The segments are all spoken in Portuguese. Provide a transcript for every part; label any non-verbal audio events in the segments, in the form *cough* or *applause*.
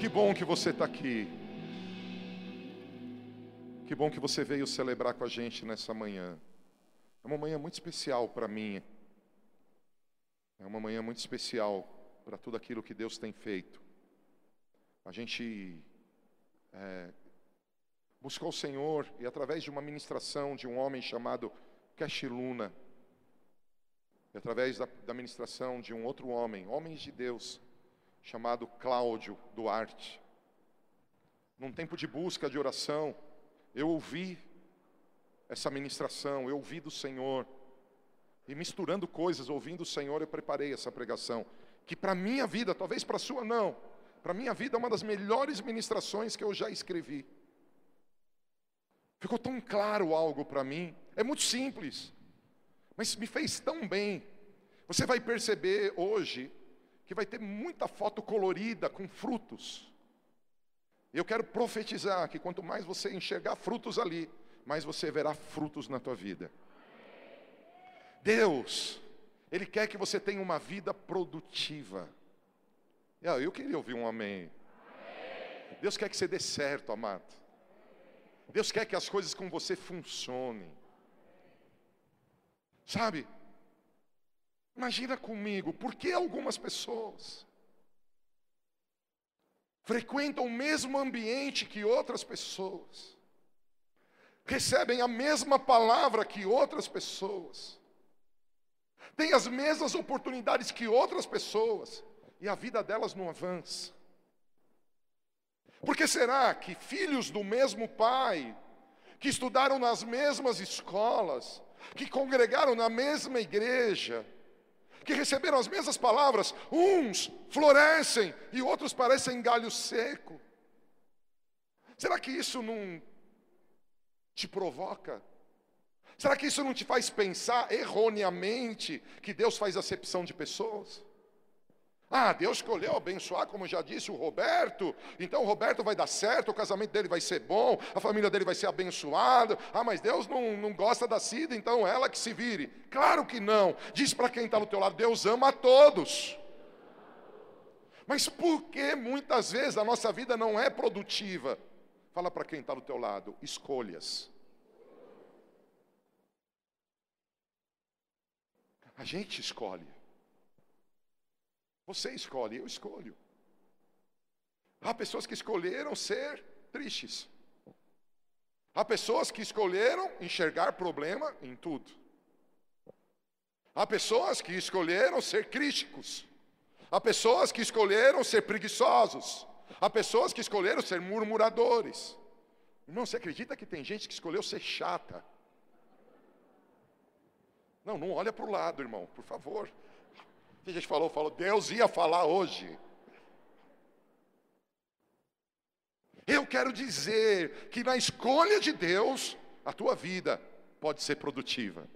Que bom que você está aqui. Que bom que você veio celebrar com a gente nessa manhã. É uma manhã muito especial para mim. É uma manhã muito especial para tudo aquilo que Deus tem feito. A gente é, buscou o Senhor e através de uma ministração de um homem chamado Cash Luna, e através da, da ministração de um outro homem, homens de Deus, chamado Cláudio Duarte, num tempo de busca, de oração, eu ouvi essa ministração, eu ouvi do Senhor, e misturando coisas, ouvindo o Senhor, eu preparei essa pregação, que para minha vida, talvez para a sua não, para minha vida é uma das melhores ministrações que eu já escrevi. Ficou tão claro algo para mim, é muito simples, mas me fez tão bem. Você vai perceber hoje que vai ter muita foto colorida com frutos. Eu quero profetizar que quanto mais você enxergar frutos ali, mais você verá frutos na tua vida. Deus, Ele quer que você tenha uma vida produtiva. Ah, eu queria ouvir um amém. Deus quer que você dê certo, amado. Deus quer que as coisas com você funcionem. Sabe? Imagina comigo, por que algumas pessoas frequentam o mesmo ambiente que outras pessoas, recebem a mesma palavra que outras pessoas, têm as mesmas oportunidades que outras pessoas, e a vida delas não avança. Por que será que filhos do mesmo pai, que estudaram nas mesmas escolas, que congregaram na mesma igreja, que receberam as mesmas palavras, uns florescem e outros parecem galho seco? Será que isso não te provoca? Será que isso não te faz pensar erroneamente que Deus faz acepção de pessoas? Ah, Deus escolheu abençoar, como já disse o Roberto. Então o Roberto vai dar certo, o casamento dele vai ser bom, a família dele vai ser abençoada. Ah, mas Deus não, não gosta da Cida, então ela que se vire. Claro que não. Diz para quem está do teu lado, Deus ama a todos. Mas por que muitas vezes a nossa vida não é produtiva? Fala para quem está do teu lado, escolhas. A gente escolhe. Você escolhe, eu escolho. Há pessoas que escolheram ser tristes. Há pessoas que escolheram enxergar problema em tudo. Há pessoas que escolheram ser críticos. Há pessoas que escolheram ser preguiçosos. Há pessoas que escolheram ser murmuradores. Irmão, você acredita que tem gente que escolheu ser chata? Não, não olha para o lado, irmão, por favor. A gente falou, falou, Deus ia falar hoje. Eu quero dizer que na escolha de Deus, a tua vida pode ser produtiva.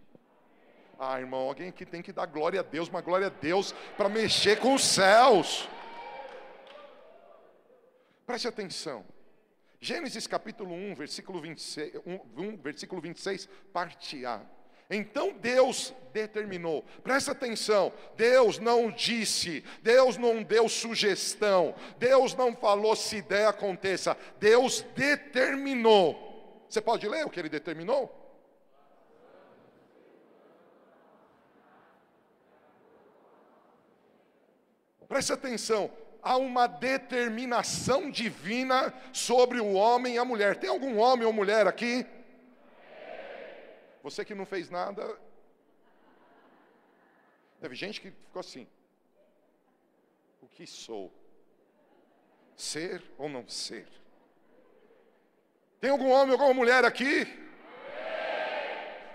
Ah, irmão, alguém aqui tem que dar glória a Deus, uma glória a Deus para mexer com os céus. Preste atenção. Gênesis capítulo 1, versículo 26, 1, 1, versículo 26, parte A. Então Deus determinou, presta atenção, Deus não disse, Deus não deu sugestão, Deus não falou se ideia aconteça, Deus determinou. Você pode ler o que ele determinou? Preste atenção, há uma determinação divina sobre o homem e a mulher. Tem algum homem ou mulher aqui? Você que não fez nada. Teve gente que ficou assim. O que sou? Ser ou não ser? Tem algum homem, alguma mulher aqui?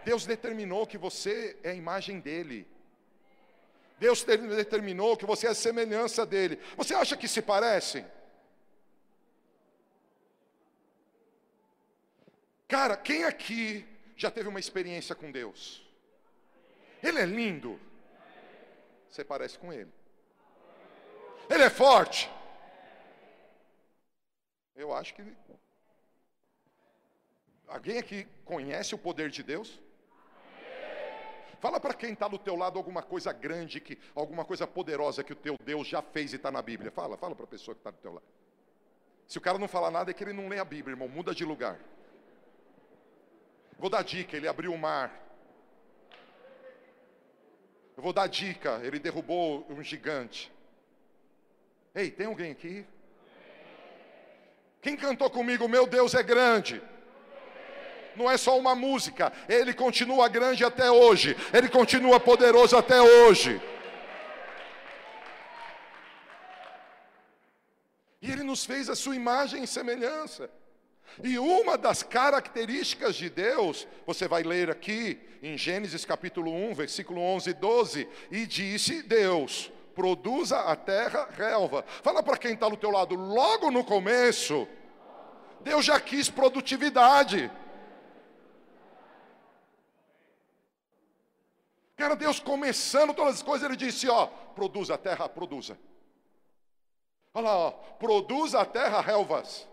Deus determinou que você é a imagem dele. Deus determinou que você é a semelhança dele. Você acha que se parecem? Cara, quem aqui já teve uma experiência com Deus? Ele é lindo. Você parece com ele. Ele é forte. Eu acho que. Alguém aqui conhece o poder de Deus? Fala para quem está do teu lado alguma coisa grande, que, alguma coisa poderosa que o teu Deus já fez e está na Bíblia. Fala, fala para a pessoa que está do teu lado. Se o cara não falar nada, é que ele não lê a Bíblia, irmão. Muda de lugar. Vou dar dica: ele abriu o mar. Eu vou dar dica: ele derrubou um gigante. Ei, tem alguém aqui? Quem cantou comigo? Meu Deus é grande. Não é só uma música, ele continua grande até hoje, ele continua poderoso até hoje. E ele nos fez a sua imagem e semelhança. E uma das características de Deus, você vai ler aqui em Gênesis capítulo 1, versículo 11 e 12, e disse Deus: produza a terra relva. Fala para quem está do teu lado, logo no começo, Deus já quis produtividade. Cara, Deus começando todas as coisas, Ele disse: Ó, produza a terra, produza. Olha lá, ó, produza a terra relvas,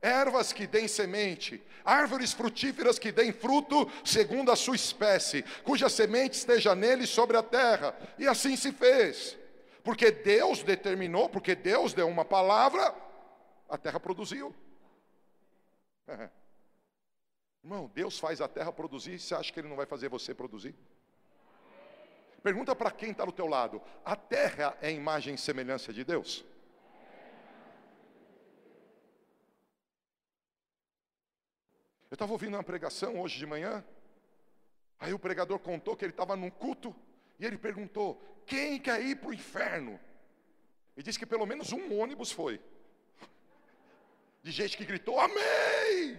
ervas que deem semente, árvores frutíferas que deem fruto segundo a sua espécie, cuja semente esteja nele sobre a terra. E assim se fez. Porque Deus determinou, porque Deus deu uma palavra, a terra produziu. *laughs* Irmão, Deus faz a terra produzir, você acha que Ele não vai fazer você produzir? Pergunta para quem está do teu lado: a terra é imagem e semelhança de Deus? Eu estava ouvindo uma pregação hoje de manhã, aí o pregador contou que ele estava num culto, e ele perguntou: quem quer ir para o inferno? E disse que pelo menos um ônibus foi. De gente que gritou, amém!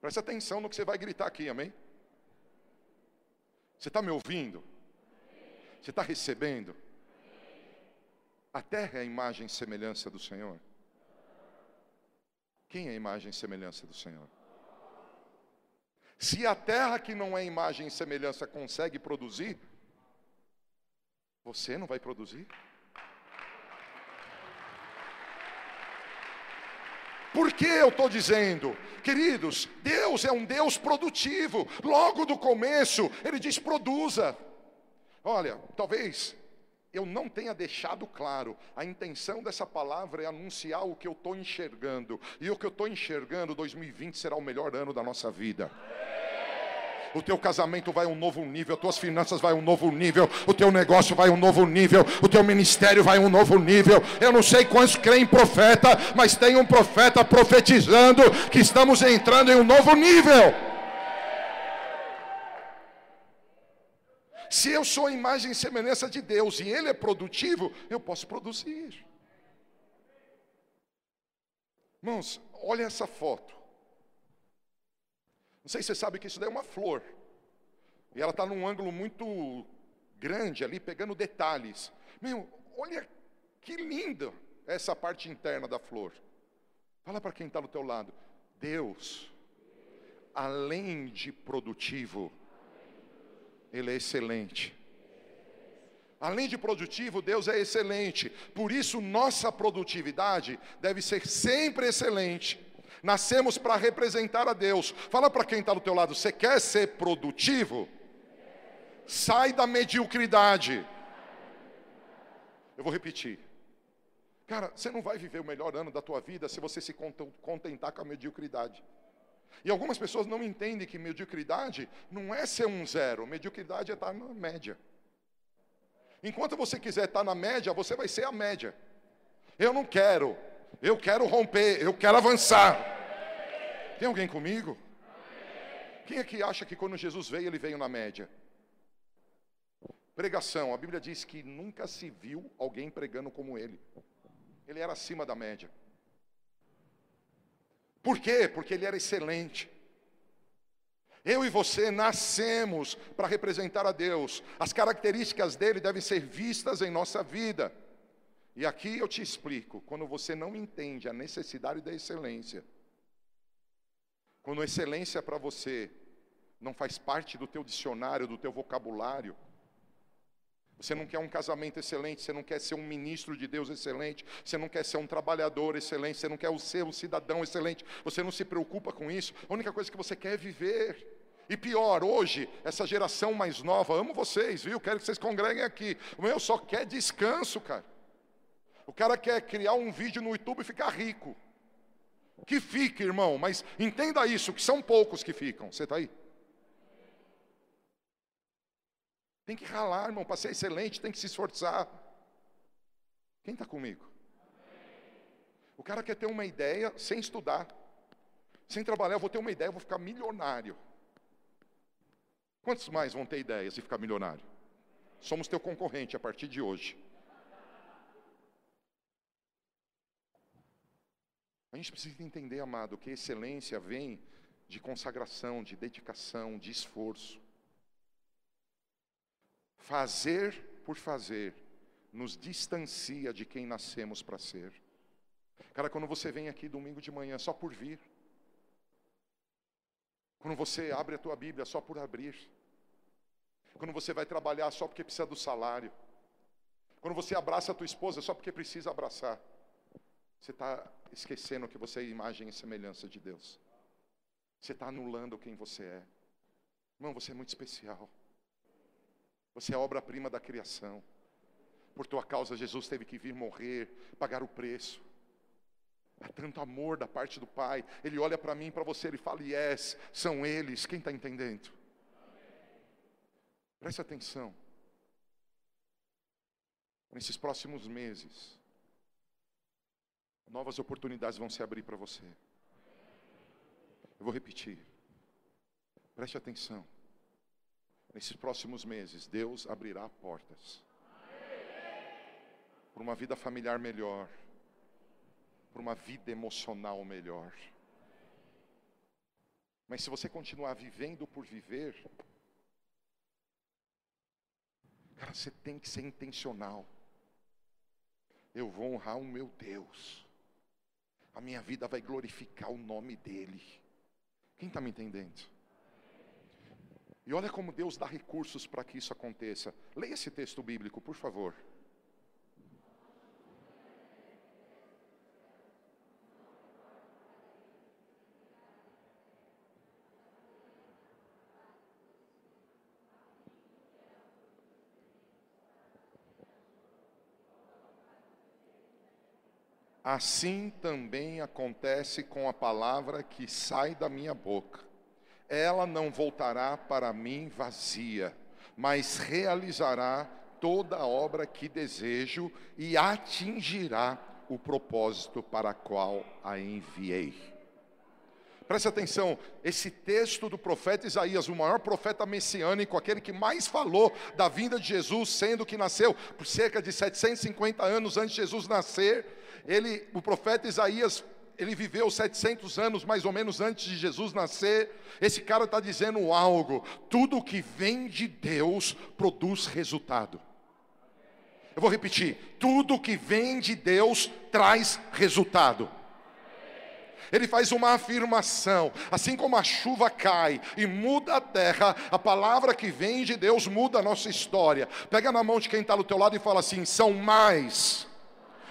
Preste atenção no que você vai gritar aqui, amém? Você está me ouvindo? Você está recebendo? A terra é a imagem e semelhança do Senhor. Quem é a imagem e semelhança do Senhor? Se a terra que não é imagem e semelhança consegue produzir, você não vai produzir? Por que eu estou dizendo? Queridos, Deus é um Deus produtivo. Logo do começo, Ele diz: produza. Olha, talvez eu não tenha deixado claro, a intenção dessa palavra é anunciar o que eu estou enxergando. E o que eu estou enxergando, 2020 será o melhor ano da nossa vida o teu casamento vai a um novo nível, as tuas finanças vai a um novo nível, o teu negócio vai a um novo nível, o teu ministério vai a um novo nível. Eu não sei quantos creem em profeta, mas tem um profeta profetizando que estamos entrando em um novo nível. Se eu sou a imagem e semelhança de Deus e Ele é produtivo, eu posso produzir. Irmãos, olha essa foto. Não sei se você sabe que isso daí é uma flor. E ela está num ângulo muito grande ali, pegando detalhes. Meu, olha que linda essa parte interna da flor. Fala para quem está do teu lado. Deus, além de produtivo, Ele é excelente. Além de produtivo, Deus é excelente. Por isso, nossa produtividade deve ser sempre excelente. Nascemos para representar a Deus. Fala para quem está do teu lado, você quer ser produtivo? Sai da mediocridade. Eu vou repetir. Cara, você não vai viver o melhor ano da tua vida se você se contentar com a mediocridade. E algumas pessoas não entendem que mediocridade não é ser um zero, mediocridade é estar na média. Enquanto você quiser estar na média, você vai ser a média. Eu não quero eu quero romper, eu quero avançar. Tem alguém comigo? Quem é que acha que quando Jesus veio, ele veio na média? Pregação, a Bíblia diz que nunca se viu alguém pregando como ele. Ele era acima da média. Por quê? Porque ele era excelente. Eu e você nascemos para representar a Deus. As características dele devem ser vistas em nossa vida. E aqui eu te explico, quando você não entende a necessidade da excelência, quando excelência para você não faz parte do teu dicionário, do teu vocabulário, você não quer um casamento excelente, você não quer ser um ministro de Deus excelente, você não quer ser um trabalhador excelente, você não quer ser um cidadão excelente, você não se preocupa com isso, a única coisa que você quer é viver. E pior, hoje, essa geração mais nova, amo vocês, viu? Quero que vocês congreguem aqui. O meu só quer descanso, cara. O cara quer criar um vídeo no YouTube e ficar rico. Que fique, irmão, mas entenda isso, que são poucos que ficam. Você está aí? Tem que ralar, irmão, para ser excelente, tem que se esforçar. Quem está comigo? O cara quer ter uma ideia sem estudar, sem trabalhar. Eu vou ter uma ideia, eu vou ficar milionário. Quantos mais vão ter ideias e ficar milionário? Somos teu concorrente a partir de hoje. A gente precisa entender, amado, que excelência vem de consagração, de dedicação, de esforço. Fazer por fazer nos distancia de quem nascemos para ser. Cara, quando você vem aqui domingo de manhã só por vir, quando você abre a tua Bíblia só por abrir, quando você vai trabalhar só porque precisa do salário, quando você abraça a tua esposa só porque precisa abraçar, você está esquecendo que você é imagem e semelhança de Deus. Você está anulando quem você é. Irmão, você é muito especial. Você é obra-prima da criação. Por tua causa, Jesus teve que vir morrer, pagar o preço. Há tanto amor da parte do Pai. Ele olha para mim, para você, ele fala: Yes, são eles. Quem está entendendo? Preste atenção. Nesses próximos meses, novas oportunidades vão se abrir para você. Eu vou repetir. Preste atenção. Nesses próximos meses, Deus abrirá portas para uma vida familiar melhor, para uma vida emocional melhor. Mas se você continuar vivendo por viver, cara, você tem que ser intencional. Eu vou honrar o meu Deus a minha vida vai glorificar o nome dEle. Quem está me entendendo? E olha como Deus dá recursos para que isso aconteça. Leia esse texto bíblico, por favor. Assim também acontece com a palavra que sai da minha boca. Ela não voltará para mim vazia, mas realizará toda a obra que desejo e atingirá o propósito para qual a enviei. Preste atenção, esse texto do profeta Isaías, o maior profeta messiânico, aquele que mais falou da vinda de Jesus, sendo que nasceu por cerca de 750 anos antes de Jesus nascer, ele, o profeta Isaías, ele viveu 700 anos mais ou menos antes de Jesus nascer. Esse cara está dizendo algo: tudo que vem de Deus produz resultado. Eu vou repetir: tudo que vem de Deus traz resultado. Ele faz uma afirmação, assim como a chuva cai e muda a terra, a palavra que vem de Deus muda a nossa história. Pega na mão de quem está do teu lado e fala assim: são mais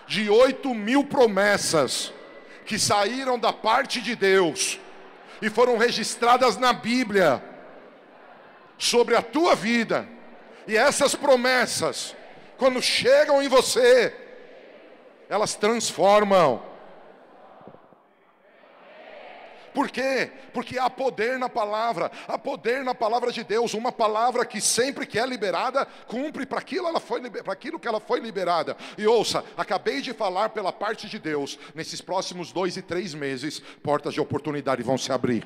de oito mil promessas que saíram da parte de Deus e foram registradas na Bíblia sobre a tua vida. E essas promessas, quando chegam em você, elas transformam Por quê? Porque há poder na palavra, há poder na palavra de Deus, uma palavra que sempre que é liberada, cumpre para aquilo, aquilo que ela foi liberada. E ouça, acabei de falar pela parte de Deus, nesses próximos dois e três meses, portas de oportunidade vão se abrir.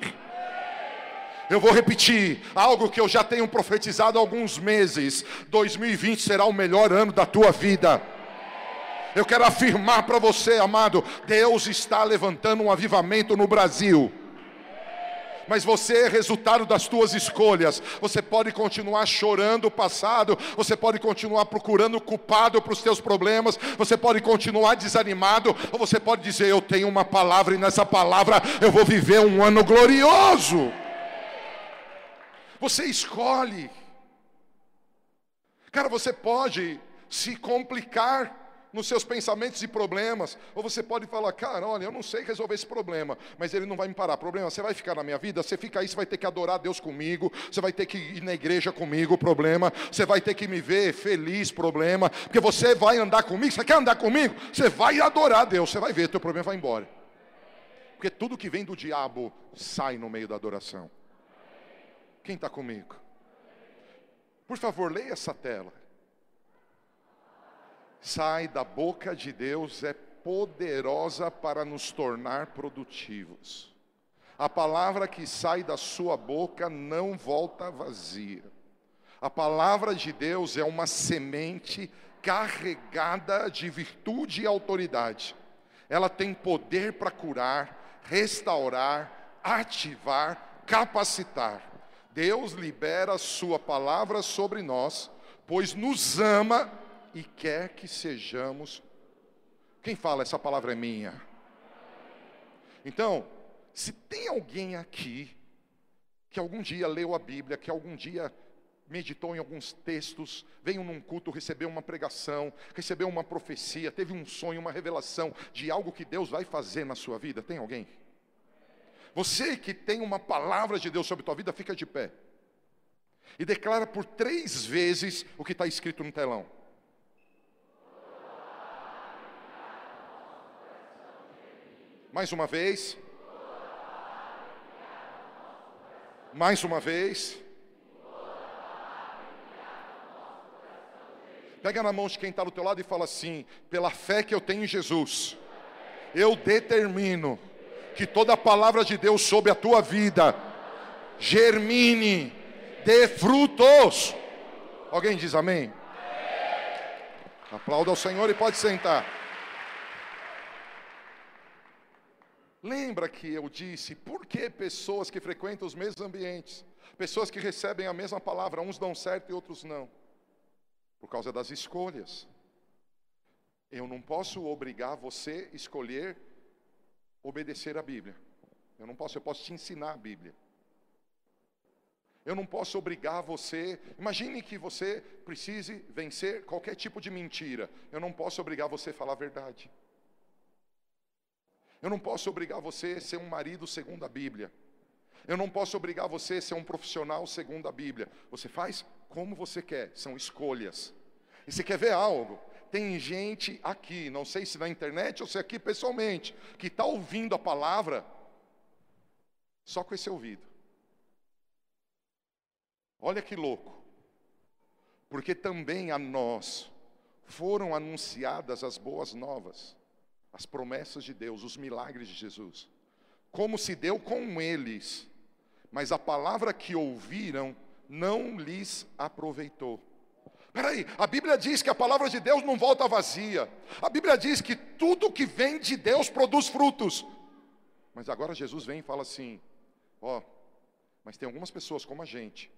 Eu vou repetir algo que eu já tenho profetizado há alguns meses: 2020 será o melhor ano da tua vida. Eu quero afirmar para você, amado, Deus está levantando um avivamento no Brasil mas você é resultado das tuas escolhas. Você pode continuar chorando o passado, você pode continuar procurando culpado para os teus problemas, você pode continuar desanimado, ou você pode dizer: Eu tenho uma palavra e nessa palavra eu vou viver um ano glorioso. Você escolhe. Cara, você pode se complicar nos seus pensamentos e problemas. Ou você pode falar, cara, olha, eu não sei resolver esse problema, mas ele não vai me parar. Problema, você vai ficar na minha vida, você fica aí, você vai ter que adorar Deus comigo, você vai ter que ir na igreja comigo, problema. Você vai ter que me ver feliz, problema. Porque você vai andar comigo, você quer andar comigo? Você vai adorar Deus, você vai ver, teu problema vai embora. Porque tudo que vem do diabo sai no meio da adoração. Quem está comigo? Por favor, leia essa tela sai da boca de Deus é poderosa para nos tornar produtivos. A palavra que sai da sua boca não volta vazia. A palavra de Deus é uma semente carregada de virtude e autoridade. Ela tem poder para curar, restaurar, ativar, capacitar. Deus libera a sua palavra sobre nós, pois nos ama e quer que sejamos. Quem fala essa palavra é minha? Então, se tem alguém aqui que algum dia leu a Bíblia, que algum dia meditou em alguns textos, veio num culto, recebeu uma pregação, recebeu uma profecia, teve um sonho, uma revelação de algo que Deus vai fazer na sua vida, tem alguém? Você que tem uma palavra de Deus sobre a tua vida, fica de pé. E declara por três vezes o que está escrito no telão. Mais uma vez. Mais uma vez. Pega na mão de quem está do teu lado e fala assim: pela fé que eu tenho em Jesus, eu determino que toda a palavra de Deus sobre a tua vida germine, dê frutos. Alguém diz amém? Aplauda ao Senhor e pode sentar. Lembra que eu disse por que pessoas que frequentam os mesmos ambientes, pessoas que recebem a mesma palavra, uns dão certo e outros não? Por causa das escolhas. Eu não posso obrigar você a escolher obedecer a Bíblia. Eu não posso, eu posso te ensinar a Bíblia. Eu não posso obrigar você. Imagine que você precise vencer qualquer tipo de mentira. Eu não posso obrigar você a falar a verdade. Eu não posso obrigar você a ser um marido segundo a Bíblia. Eu não posso obrigar você a ser um profissional segundo a Bíblia. Você faz como você quer, são escolhas. E você quer ver algo? Tem gente aqui, não sei se na internet ou se aqui pessoalmente, que está ouvindo a palavra só com esse ouvido. Olha que louco. Porque também a nós foram anunciadas as boas novas as promessas de Deus, os milagres de Jesus, como se deu com eles, mas a palavra que ouviram não lhes aproveitou. Peraí, a Bíblia diz que a palavra de Deus não volta vazia. A Bíblia diz que tudo que vem de Deus produz frutos. Mas agora Jesus vem e fala assim: ó, mas tem algumas pessoas como a gente,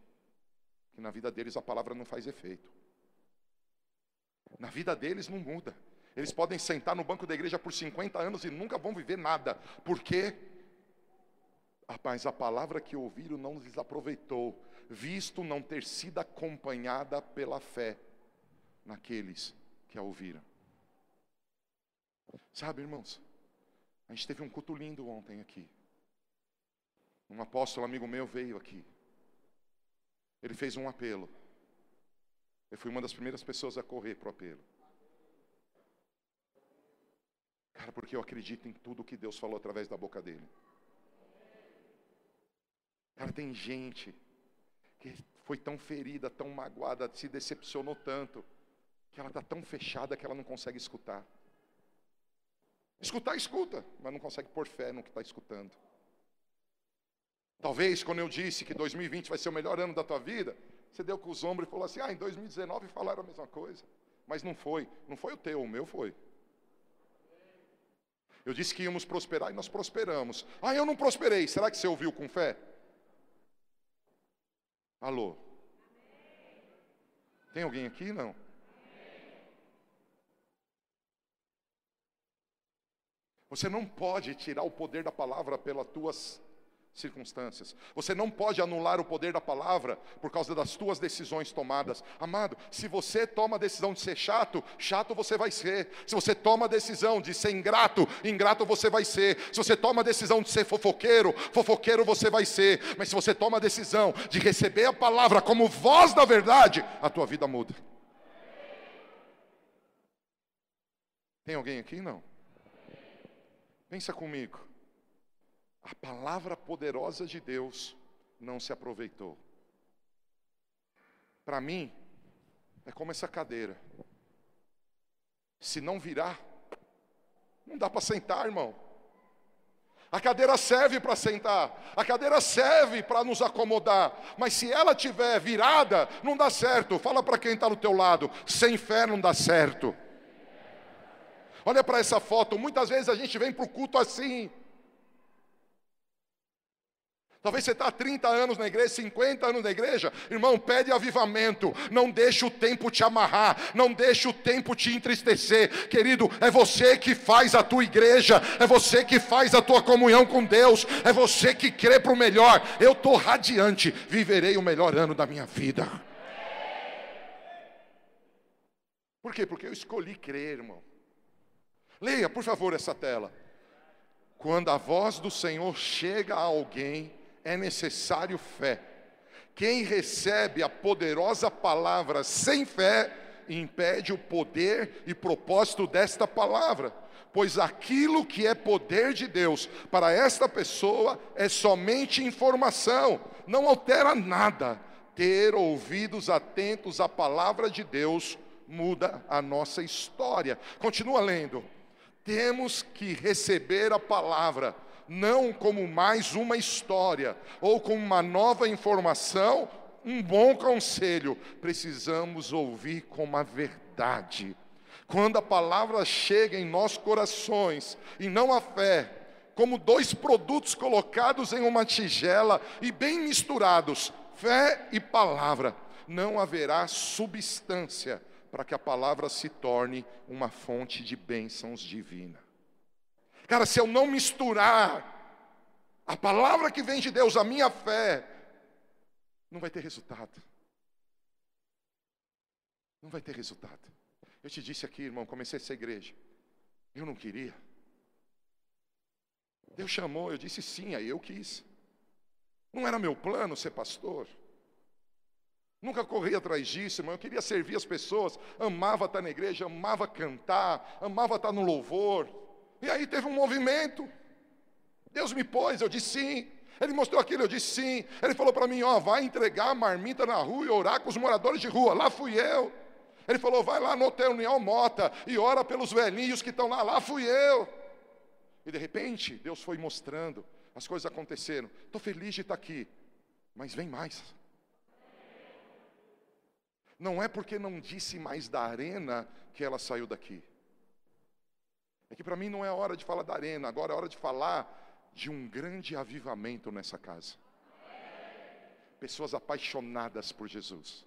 que na vida deles a palavra não faz efeito. Na vida deles não muda. Eles podem sentar no banco da igreja por 50 anos e nunca vão viver nada. Por quê? Mas a palavra que ouviram não lhes aproveitou, visto não ter sido acompanhada pela fé naqueles que a ouviram. Sabe, irmãos, a gente teve um culto lindo ontem aqui. Um apóstolo amigo meu veio aqui. Ele fez um apelo. Eu fui uma das primeiras pessoas a correr para o apelo. Cara, porque eu acredito em tudo que Deus falou através da boca dele. Cara, tem gente que foi tão ferida, tão magoada, se decepcionou tanto, que ela está tão fechada que ela não consegue escutar. Escutar, escuta, mas não consegue pôr fé no que está escutando. Talvez quando eu disse que 2020 vai ser o melhor ano da tua vida, você deu com os ombros e falou assim: ah, em 2019 falaram a mesma coisa. Mas não foi, não foi o teu, o meu foi. Eu disse que íamos prosperar e nós prosperamos. Ah, eu não prosperei. Será que você ouviu com fé? Alô? Tem alguém aqui? Não. Você não pode tirar o poder da palavra pelas tuas circunstâncias. Você não pode anular o poder da palavra por causa das tuas decisões tomadas. Amado, se você toma a decisão de ser chato, chato você vai ser. Se você toma a decisão de ser ingrato, ingrato você vai ser. Se você toma a decisão de ser fofoqueiro, fofoqueiro você vai ser. Mas se você toma a decisão de receber a palavra como voz da verdade, a tua vida muda. Tem alguém aqui? Não. Pensa comigo. A palavra poderosa de Deus não se aproveitou. Para mim, é como essa cadeira. Se não virar, não dá para sentar, irmão. A cadeira serve para sentar, a cadeira serve para nos acomodar, mas se ela tiver virada, não dá certo. Fala para quem está do teu lado, sem fé não dá certo. Olha para essa foto, muitas vezes a gente vem para o culto assim. Talvez você está há 30 anos na igreja, 50 anos na igreja. Irmão, pede avivamento. Não deixe o tempo te amarrar. Não deixe o tempo te entristecer. Querido, é você que faz a tua igreja. É você que faz a tua comunhão com Deus. É você que crê para o melhor. Eu estou radiante. Viverei o melhor ano da minha vida. Por quê? Porque eu escolhi crer, irmão. Leia, por favor, essa tela. Quando a voz do Senhor chega a alguém, é necessário fé. Quem recebe a poderosa palavra sem fé, impede o poder e propósito desta palavra. Pois aquilo que é poder de Deus para esta pessoa é somente informação, não altera nada. Ter ouvidos atentos à palavra de Deus muda a nossa história. Continua lendo. Temos que receber a palavra não como mais uma história ou como uma nova informação, um bom conselho, precisamos ouvir como a verdade. Quando a palavra chega em nossos corações e não a fé, como dois produtos colocados em uma tigela e bem misturados, fé e palavra, não haverá substância para que a palavra se torne uma fonte de bênçãos divina. Cara, se eu não misturar a palavra que vem de Deus, a minha fé, não vai ter resultado. Não vai ter resultado. Eu te disse aqui, irmão, comecei essa igreja. Eu não queria. Deus chamou, eu disse sim, aí eu quis. Não era meu plano ser pastor. Nunca corri atrás disso, irmão. Eu queria servir as pessoas. Amava estar na igreja, amava cantar, amava estar no louvor. E aí teve um movimento. Deus me pôs, eu disse sim. Ele mostrou aquilo, eu disse sim. Ele falou para mim: ó, vai entregar a marmita na rua e orar com os moradores de rua. Lá fui eu. Ele falou: vai lá no Hotel União Mota e ora pelos velhinhos que estão lá. Lá fui eu. E de repente, Deus foi mostrando, as coisas aconteceram. Estou feliz de estar aqui, mas vem mais. Não é porque não disse mais da arena que ela saiu daqui. É que para mim não é hora de falar da arena, agora é hora de falar de um grande avivamento nessa casa. Pessoas apaixonadas por Jesus.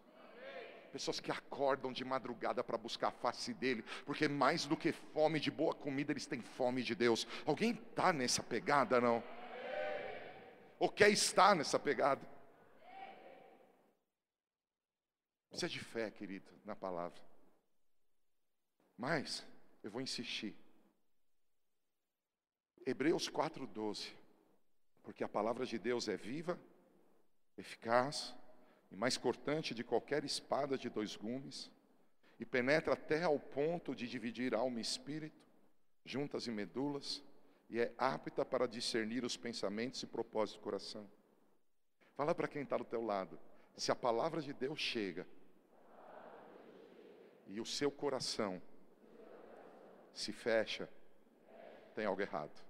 Pessoas que acordam de madrugada para buscar a face dele, porque mais do que fome de boa comida, eles têm fome de Deus. Alguém está nessa pegada, não? Ou quer estar nessa pegada? Precisa de fé, querido, na palavra. Mas, eu vou insistir. Hebreus 4,12. Porque a palavra de Deus é viva, eficaz e mais cortante de qualquer espada de dois gumes, e penetra até ao ponto de dividir alma e espírito, juntas e medulas, e é apta para discernir os pensamentos e propósitos do coração. Fala para quem está do teu lado. Se a palavra de Deus chega e o seu coração se fecha, tem algo errado.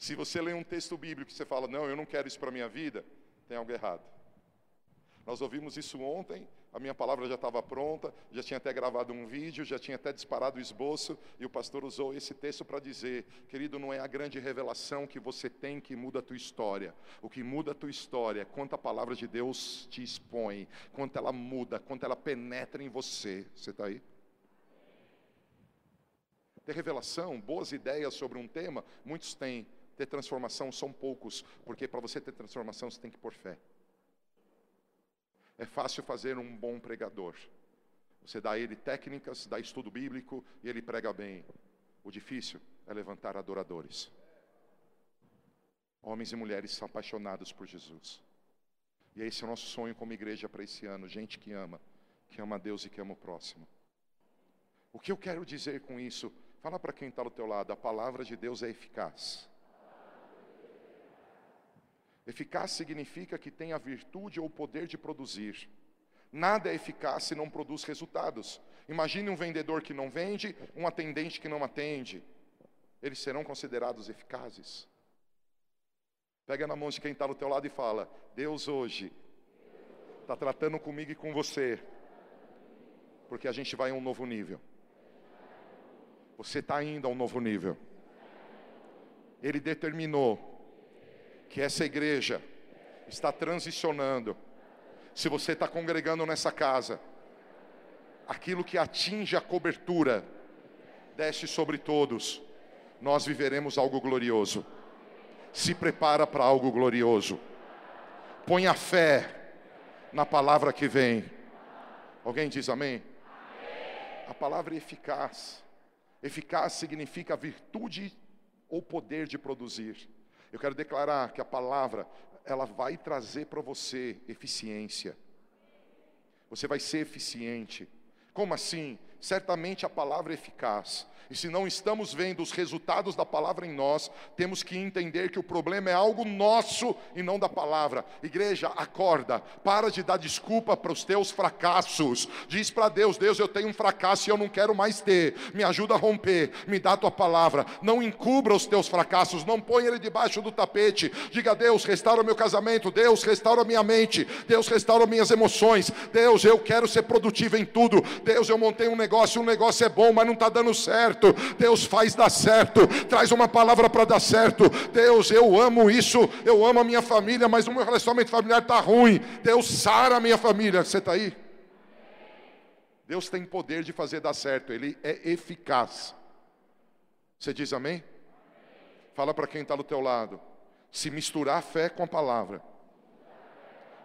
Se você lê um texto bíblico e você fala, não, eu não quero isso para a minha vida, tem algo errado. Nós ouvimos isso ontem, a minha palavra já estava pronta, já tinha até gravado um vídeo, já tinha até disparado o esboço, e o pastor usou esse texto para dizer: querido, não é a grande revelação que você tem que muda a tua história. O que muda a tua história é quanto a palavra de Deus te expõe, quanto ela muda, quanto ela penetra em você. Você está aí? Ter revelação, boas ideias sobre um tema, muitos têm. Ter transformação são poucos, porque para você ter transformação você tem que pôr fé. É fácil fazer um bom pregador. Você dá a ele técnicas, dá estudo bíblico e ele prega bem. O difícil é levantar adoradores. Homens e mulheres apaixonados por Jesus. E esse é o nosso sonho como igreja para esse ano. Gente que ama, que ama a Deus e que ama o próximo. O que eu quero dizer com isso? Fala para quem está do teu lado, a palavra de Deus é eficaz. Eficaz significa que tem a virtude ou o poder de produzir. Nada é eficaz se não produz resultados. Imagine um vendedor que não vende, um atendente que não atende. Eles serão considerados eficazes. Pega na mão de quem está do teu lado e fala: Deus hoje está tratando comigo e com você, porque a gente vai a um novo nível. Você está indo a um novo nível. Ele determinou que essa igreja está transicionando se você está congregando nessa casa, aquilo que atinge a cobertura, desce sobre todos, nós viveremos algo glorioso. Se prepara para algo glorioso. Põe a fé na palavra que vem. Alguém diz amém? A palavra é eficaz. Eficaz significa virtude ou poder de produzir. Eu quero declarar que a palavra ela vai trazer para você eficiência. Você vai ser eficiente. Como assim? Certamente a palavra é eficaz. E se não estamos vendo os resultados da palavra em nós, temos que entender que o problema é algo nosso e não da palavra. Igreja, acorda, para de dar desculpa para os teus fracassos. Diz para Deus: Deus, eu tenho um fracasso e eu não quero mais ter. Me ajuda a romper, me dá a tua palavra. Não encubra os teus fracassos, não põe ele debaixo do tapete. Diga: Deus, restaura meu casamento. Deus, restaura minha mente. Deus, restaura minhas emoções. Deus, eu quero ser produtivo em tudo. Deus, eu montei um negócio, um negócio é bom, mas não está dando certo certo. Deus faz dar certo. Traz uma palavra para dar certo. Deus, eu amo isso. Eu amo a minha família, mas o meu relacionamento familiar está ruim. Deus, sara a minha família. Você está aí? Deus tem poder de fazer dar certo. Ele é eficaz. Você diz amém? Fala para quem está do teu lado. Se misturar a fé com a palavra,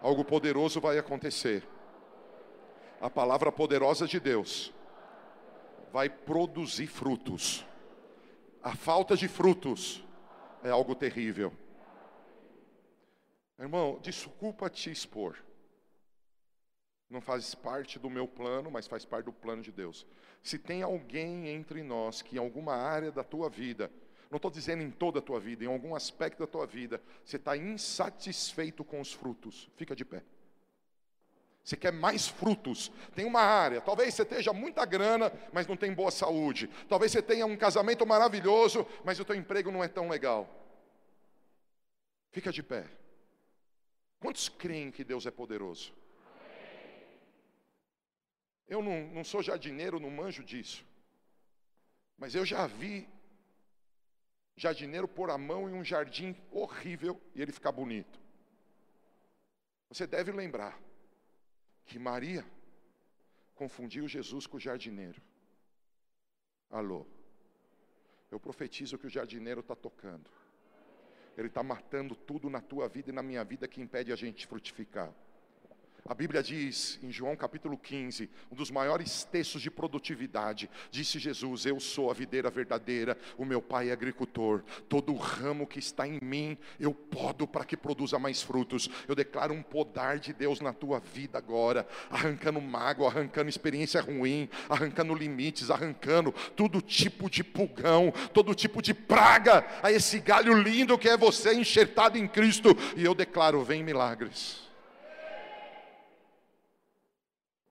algo poderoso vai acontecer. A palavra poderosa de Deus vai produzir frutos. A falta de frutos é algo terrível. Irmão, desculpa te expor. Não faz parte do meu plano, mas faz parte do plano de Deus. Se tem alguém entre nós que em alguma área da tua vida, não estou dizendo em toda a tua vida, em algum aspecto da tua vida, você está insatisfeito com os frutos, fica de pé. Você quer mais frutos. Tem uma área. Talvez você tenha muita grana, mas não tem boa saúde. Talvez você tenha um casamento maravilhoso, mas o teu emprego não é tão legal. Fica de pé. Quantos creem que Deus é poderoso? Eu não, não sou jardineiro, não manjo disso. Mas eu já vi jardineiro pôr a mão em um jardim horrível e ele ficar bonito. Você deve lembrar que Maria confundiu Jesus com o jardineiro. Alô? Eu profetizo que o jardineiro está tocando. Ele está matando tudo na tua vida e na minha vida que impede a gente frutificar. A Bíblia diz em João capítulo 15, um dos maiores textos de produtividade, disse Jesus: Eu sou a videira verdadeira, o meu pai é agricultor. Todo ramo que está em mim, eu podo para que produza mais frutos. Eu declaro um podar de Deus na tua vida agora, arrancando mágoa, arrancando experiência ruim, arrancando limites, arrancando todo tipo de pulgão, todo tipo de praga a esse galho lindo que é você enxertado em Cristo. E eu declaro: vem milagres.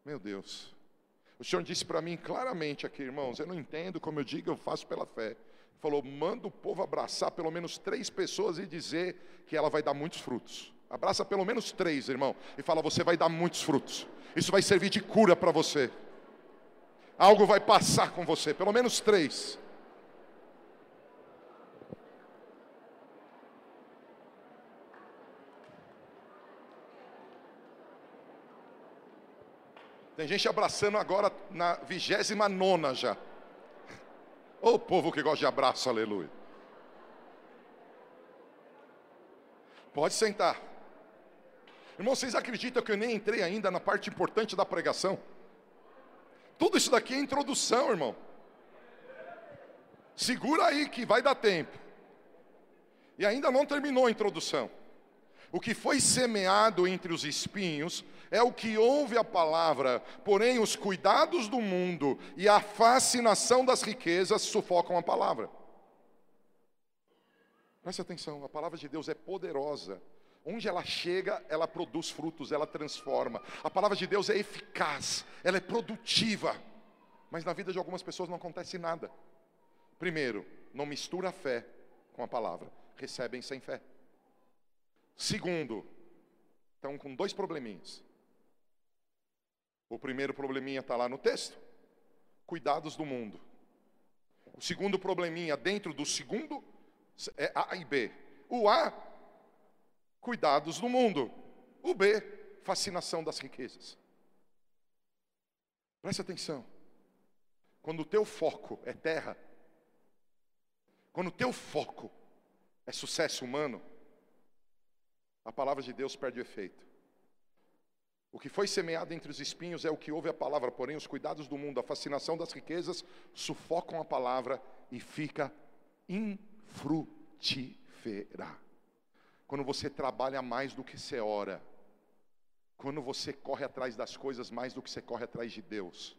Meu Deus. O Senhor disse para mim claramente aqui, irmãos, eu não entendo, como eu digo, eu faço pela fé. Ele falou: manda o povo abraçar pelo menos três pessoas e dizer que ela vai dar muitos frutos. Abraça pelo menos três, irmão, e fala: você vai dar muitos frutos. Isso vai servir de cura para você. Algo vai passar com você, pelo menos três. Tem gente abraçando agora na vigésima nona já. Ô povo que gosta de abraço, aleluia. Pode sentar. Irmão, vocês acreditam que eu nem entrei ainda na parte importante da pregação? Tudo isso daqui é introdução, irmão. Segura aí que vai dar tempo. E ainda não terminou a introdução. O que foi semeado entre os espinhos é o que ouve a palavra, porém os cuidados do mundo e a fascinação das riquezas sufocam a palavra. Preste atenção, a palavra de Deus é poderosa. Onde ela chega, ela produz frutos, ela transforma. A palavra de Deus é eficaz, ela é produtiva. Mas na vida de algumas pessoas não acontece nada. Primeiro, não mistura a fé com a palavra, recebem sem fé. Segundo, estão com dois probleminhas. O primeiro probleminha está lá no texto: cuidados do mundo. O segundo probleminha, dentro do segundo, é A e B. O A, cuidados do mundo. O B, fascinação das riquezas. Preste atenção. Quando o teu foco é terra, quando o teu foco é sucesso humano, a palavra de Deus perde o efeito. O que foi semeado entre os espinhos é o que ouve a palavra, porém os cuidados do mundo, a fascinação das riquezas, sufocam a palavra e fica infrutífera. Quando você trabalha mais do que você ora, quando você corre atrás das coisas mais do que você corre atrás de Deus,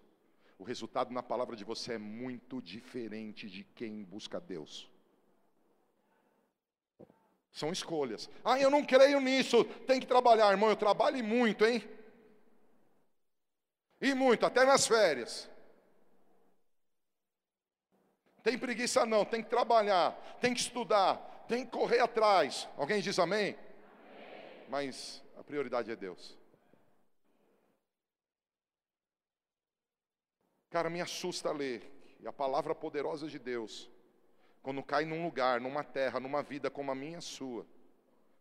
o resultado na palavra de você é muito diferente de quem busca Deus. São escolhas. Ah, eu não creio nisso, tem que trabalhar, irmão. Eu trabalho muito, hein? E muito, até nas férias. Tem preguiça não, tem que trabalhar, tem que estudar, tem que correr atrás. Alguém diz amém? amém. Mas a prioridade é Deus. Cara, me assusta ler. E a palavra poderosa de Deus, quando cai num lugar, numa terra, numa vida como a minha a sua,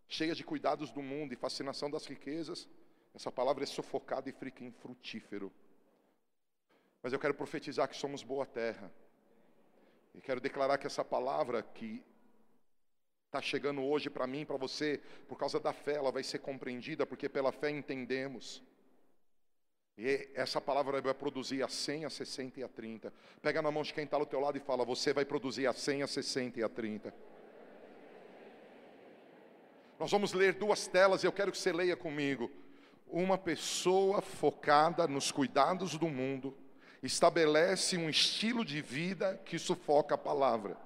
cheia de cuidados do mundo e fascinação das riquezas, essa palavra é sufocada e fica infrutífero. Mas eu quero profetizar que somos boa terra. E quero declarar que essa palavra que está chegando hoje para mim, para você, por causa da fé, ela vai ser compreendida, porque pela fé entendemos. E essa palavra vai produzir a 100, a 60 e a 30. Pega na mão de quem está ao teu lado e fala: Você vai produzir a 100, a 60 e a 30. Nós vamos ler duas telas e eu quero que você leia comigo uma pessoa focada nos cuidados do mundo estabelece um estilo de vida que sufoca a palavra.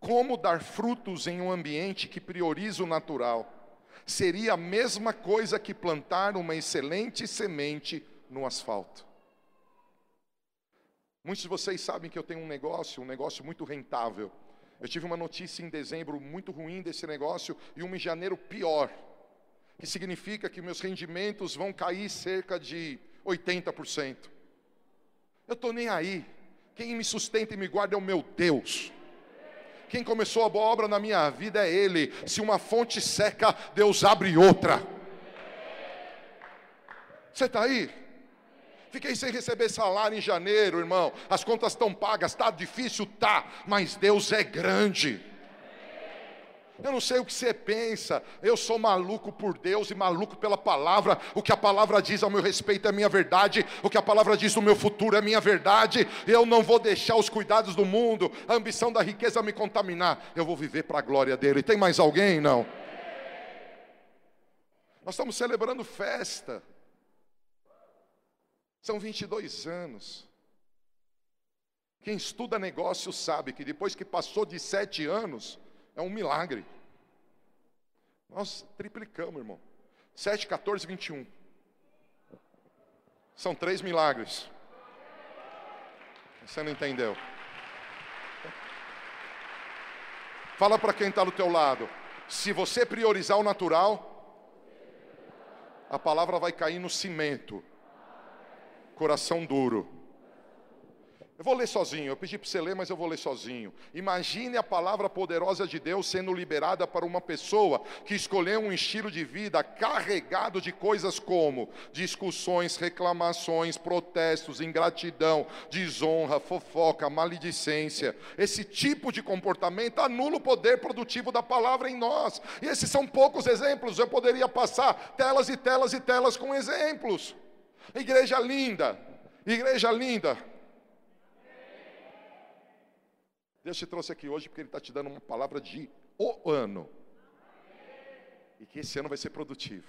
Como dar frutos em um ambiente que prioriza o natural? Seria a mesma coisa que plantar uma excelente semente no asfalto. Muitos de vocês sabem que eu tenho um negócio, um negócio muito rentável. Eu tive uma notícia em dezembro muito ruim desse negócio e uma em janeiro pior que significa que meus rendimentos vão cair cerca de 80%. Eu estou nem aí. Quem me sustenta e me guarda é o meu Deus. Quem começou a boa obra na minha vida é Ele. Se uma fonte seca, Deus abre outra. Você está aí? Fiquei sem receber salário em janeiro, irmão. As contas estão pagas, está difícil, tá, mas Deus é grande. Eu não sei o que você pensa. Eu sou maluco por Deus e maluco pela palavra. O que a palavra diz ao meu respeito é minha verdade. O que a palavra diz do meu futuro é minha verdade. Eu não vou deixar os cuidados do mundo, a ambição da riqueza me contaminar. Eu vou viver para a glória dele. Tem mais alguém? Não. Nós estamos celebrando festa. São 22 anos. Quem estuda negócio sabe que depois que passou de sete anos, é um milagre. Nós triplicamos, irmão. 7, 14, 21. São três milagres. Você não entendeu? Fala para quem está do teu lado. Se você priorizar o natural, a palavra vai cair no cimento. Coração duro. Eu vou ler sozinho, eu pedi para você ler, mas eu vou ler sozinho. Imagine a palavra poderosa de Deus sendo liberada para uma pessoa que escolheu um estilo de vida carregado de coisas como discussões, reclamações, protestos, ingratidão, desonra, fofoca, maledicência. Esse tipo de comportamento anula o poder produtivo da palavra em nós. E esses são poucos exemplos, eu poderia passar telas e telas e telas com exemplos. Igreja linda, igreja linda. Deus te trouxe aqui hoje porque Ele está te dando uma palavra de o ano. E que esse ano vai ser produtivo.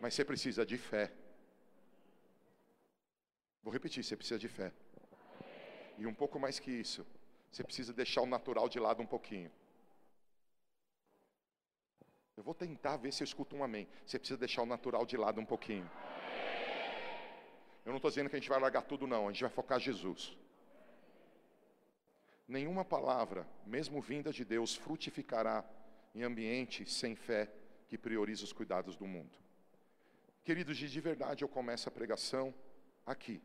Mas você precisa de fé. Vou repetir, você precisa de fé. E um pouco mais que isso, você precisa deixar o natural de lado um pouquinho. Eu vou tentar ver se eu escuto um amém. Você precisa deixar o natural de lado um pouquinho. Eu não estou dizendo que a gente vai largar tudo, não. A gente vai focar Jesus. Nenhuma palavra, mesmo vinda de Deus, frutificará em ambiente sem fé que prioriza os cuidados do mundo. Queridos, de verdade eu começo a pregação aqui.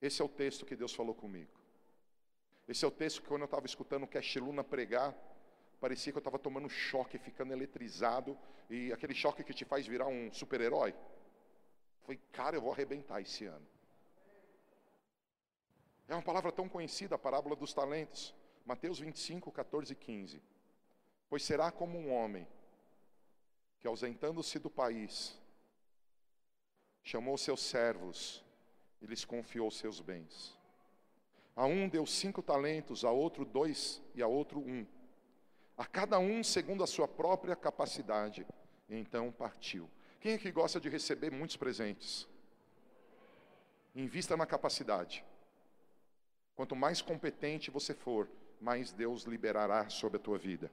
Esse é o texto que Deus falou comigo. Esse é o texto que quando eu estava escutando o Castiluna pregar, parecia que eu estava tomando choque, ficando eletrizado, e aquele choque que te faz virar um super-herói. Falei, cara, eu vou arrebentar esse ano. É uma palavra tão conhecida, a parábola dos talentos. Mateus 25, 14 e 15. Pois será como um homem que, ausentando-se do país, chamou seus servos e lhes confiou seus bens. A um deu cinco talentos, a outro dois e a outro um. A cada um segundo a sua própria capacidade. E então partiu. Quem é que gosta de receber muitos presentes? Invista na capacidade. Quanto mais competente você for, mais Deus liberará sobre a tua vida.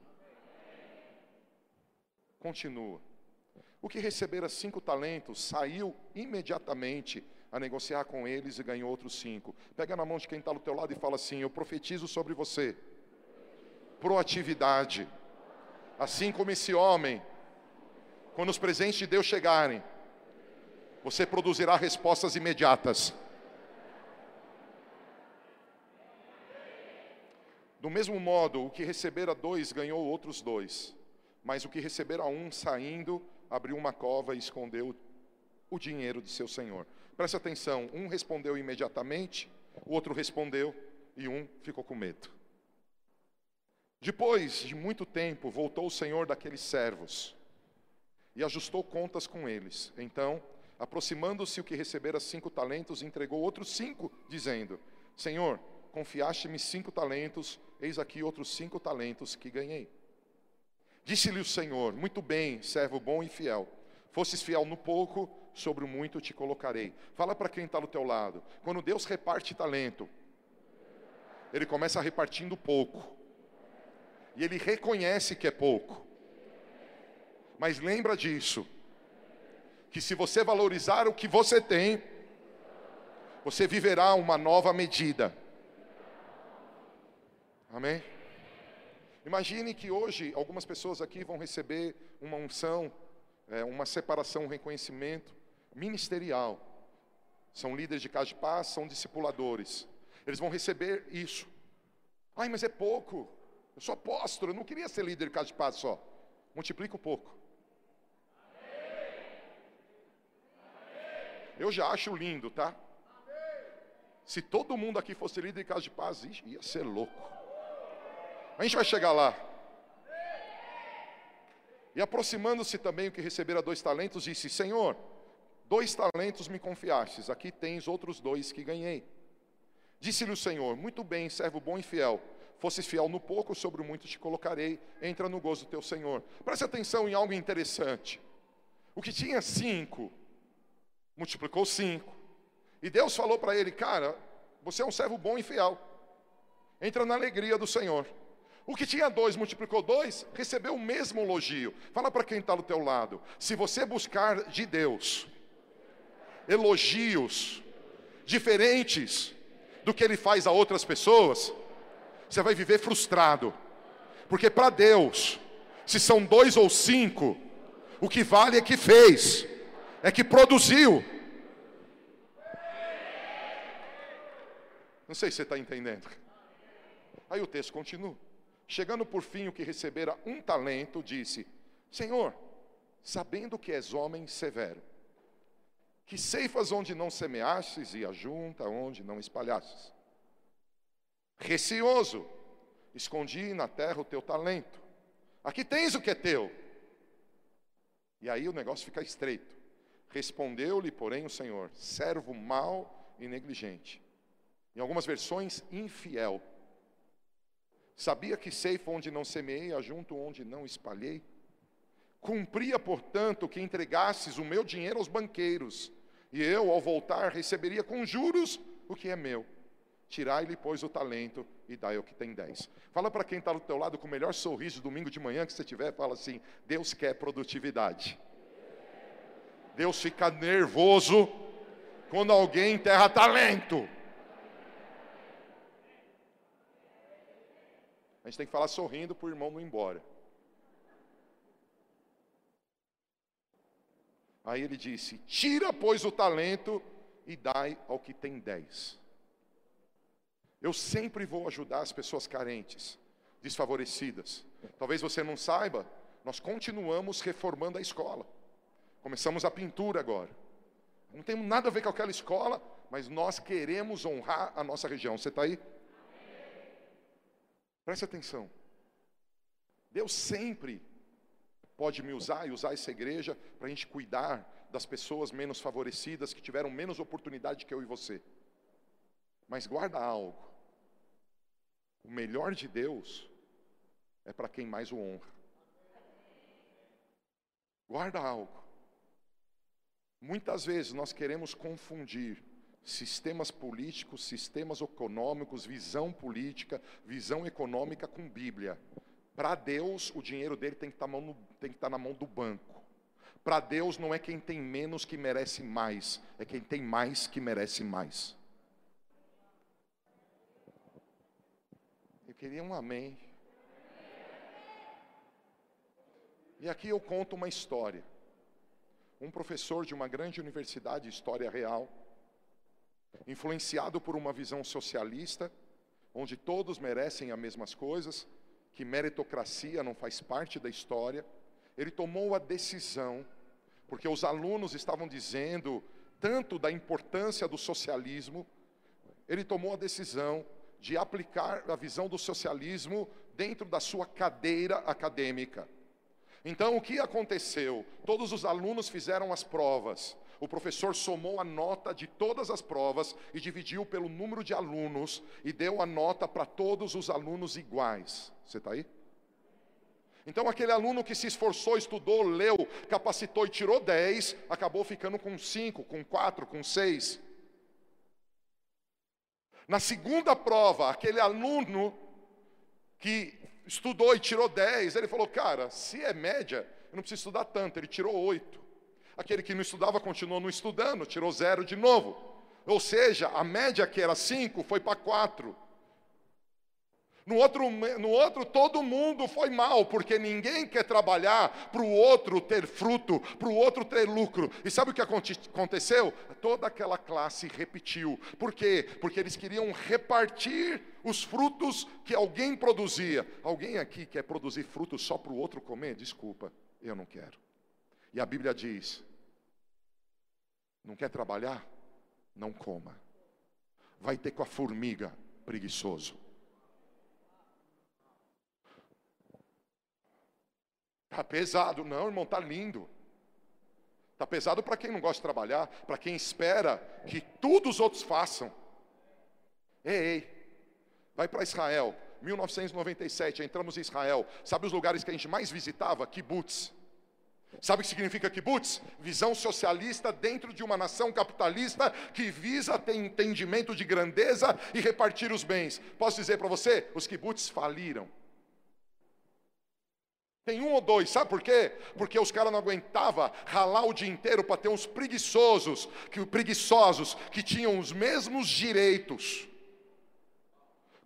Continua. O que recebera cinco talentos saiu imediatamente a negociar com eles e ganhou outros cinco. Pega na mão de quem está do teu lado e fala assim: Eu profetizo sobre você. Proatividade. Assim como esse homem, quando os presentes de Deus chegarem, você produzirá respostas imediatas. Do mesmo modo, o que recebera dois ganhou outros dois, mas o que recebera um, saindo, abriu uma cova e escondeu o dinheiro de seu senhor. Preste atenção: um respondeu imediatamente, o outro respondeu e um ficou com medo. Depois de muito tempo, voltou o senhor daqueles servos e ajustou contas com eles. Então, aproximando-se o que recebera cinco talentos, entregou outros cinco, dizendo: Senhor, confiaste-me cinco talentos, eis aqui outros cinco talentos que ganhei. Disse-lhe o Senhor: Muito bem, servo bom e fiel. Fosses fiel no pouco, sobre o muito te colocarei. Fala para quem está do teu lado. Quando Deus reparte talento, Ele começa repartindo pouco. E Ele reconhece que é pouco. Mas lembra disso. Que se você valorizar o que você tem, você viverá uma nova medida. Amém? Imagine que hoje algumas pessoas aqui vão receber uma unção, é, uma separação, um reconhecimento ministerial. São líderes de casa de paz, são discipuladores. Eles vão receber isso. Ai, mas é pouco. Eu sou apóstolo, eu não queria ser líder de casa de paz só. Multiplica um pouco. Eu já acho lindo, tá? Se todo mundo aqui fosse líder de casa de paz, ia ser louco. A gente vai chegar lá. E aproximando-se também o que recebera dois talentos, disse: Senhor, dois talentos me confiastes, aqui tens outros dois que ganhei. Disse-lhe o Senhor: Muito bem, servo bom e fiel. Fosses fiel no pouco, sobre o muito te colocarei. Entra no gozo do teu Senhor. Preste atenção em algo interessante. O que tinha cinco, multiplicou cinco. E Deus falou para ele: Cara, você é um servo bom e fiel. Entra na alegria do Senhor. O que tinha dois multiplicou dois, recebeu o mesmo elogio. Fala para quem está do teu lado. Se você buscar de Deus elogios diferentes do que Ele faz a outras pessoas, você vai viver frustrado. Porque para Deus, se são dois ou cinco, o que vale é que fez, é que produziu. Não sei se você está entendendo. Aí o texto continua. Chegando por fim o que recebera um talento, disse: Senhor, sabendo que és homem severo, que ceifas onde não semeastes e ajunta onde não espalhastes. Receoso, escondi na terra o teu talento. Aqui tens o que é teu. E aí o negócio fica estreito. Respondeu-lhe, porém, o Senhor: servo mau e negligente. Em algumas versões, infiel. Sabia que ceifa onde não semeei, ajunto onde não espalhei? Cumpria, portanto, que entregasses o meu dinheiro aos banqueiros, e eu, ao voltar, receberia com juros o que é meu. Tirai-lhe, pois, o talento e dai ao que tem dez. Fala para quem está do teu lado com o melhor sorriso domingo de manhã que você tiver, fala assim: Deus quer produtividade. Deus fica nervoso quando alguém enterra talento. A gente tem que falar sorrindo para o irmão não ir embora. Aí ele disse: Tira, pois, o talento e dai ao que tem dez. Eu sempre vou ajudar as pessoas carentes, desfavorecidas. Talvez você não saiba, nós continuamos reformando a escola. Começamos a pintura agora. Não tem nada a ver com aquela escola, mas nós queremos honrar a nossa região. Você está aí? Preste atenção. Deus sempre pode me usar e usar essa igreja para a gente cuidar das pessoas menos favorecidas, que tiveram menos oportunidade que eu e você. Mas guarda algo: o melhor de Deus é para quem mais o honra. Guarda algo. Muitas vezes nós queremos confundir sistemas políticos, sistemas econômicos, visão política, visão econômica com Bíblia. Para Deus, o dinheiro dele tem que estar, tá estar tá na mão do banco. Para Deus, não é quem tem menos que merece mais, é quem tem mais que merece mais. Eu queria um amém. E aqui eu conto uma história. Um professor de uma grande universidade, história real, influenciado por uma visão socialista, onde todos merecem as mesmas coisas, que meritocracia não faz parte da história, ele tomou a decisão, porque os alunos estavam dizendo tanto da importância do socialismo, ele tomou a decisão de aplicar a visão do socialismo dentro da sua cadeira acadêmica. Então, o que aconteceu? Todos os alunos fizeram as provas. O professor somou a nota de todas as provas e dividiu pelo número de alunos e deu a nota para todos os alunos iguais. Você está aí? Então, aquele aluno que se esforçou, estudou, leu, capacitou e tirou 10, acabou ficando com 5, com 4, com 6. Na segunda prova, aquele aluno que estudou e tirou 10, ele falou: Cara, se é média, eu não preciso estudar tanto. Ele tirou 8. Aquele que não estudava continuou não estudando, tirou zero de novo. Ou seja, a média que era 5 foi para 4. No outro, no outro, todo mundo foi mal, porque ninguém quer trabalhar para o outro ter fruto, para o outro ter lucro. E sabe o que aconteceu? Toda aquela classe repetiu. Por quê? Porque eles queriam repartir os frutos que alguém produzia. Alguém aqui quer produzir frutos só para o outro comer? Desculpa, eu não quero. E a Bíblia diz: não quer trabalhar? Não coma. Vai ter com a formiga, preguiçoso. Está pesado. Não, irmão, está lindo. Está pesado para quem não gosta de trabalhar, para quem espera que tudo os outros façam. Ei, ei, vai para Israel. 1997, entramos em Israel. Sabe os lugares que a gente mais visitava? Kibbutz. Sabe o que significa kibbutz? Visão socialista dentro de uma nação capitalista que visa ter entendimento de grandeza e repartir os bens. Posso dizer para você? Os kibbutz faliram. Tem um ou dois, sabe por quê? Porque os caras não aguentavam ralar o dia inteiro para ter uns preguiçosos, que preguiçosos que tinham os mesmos direitos.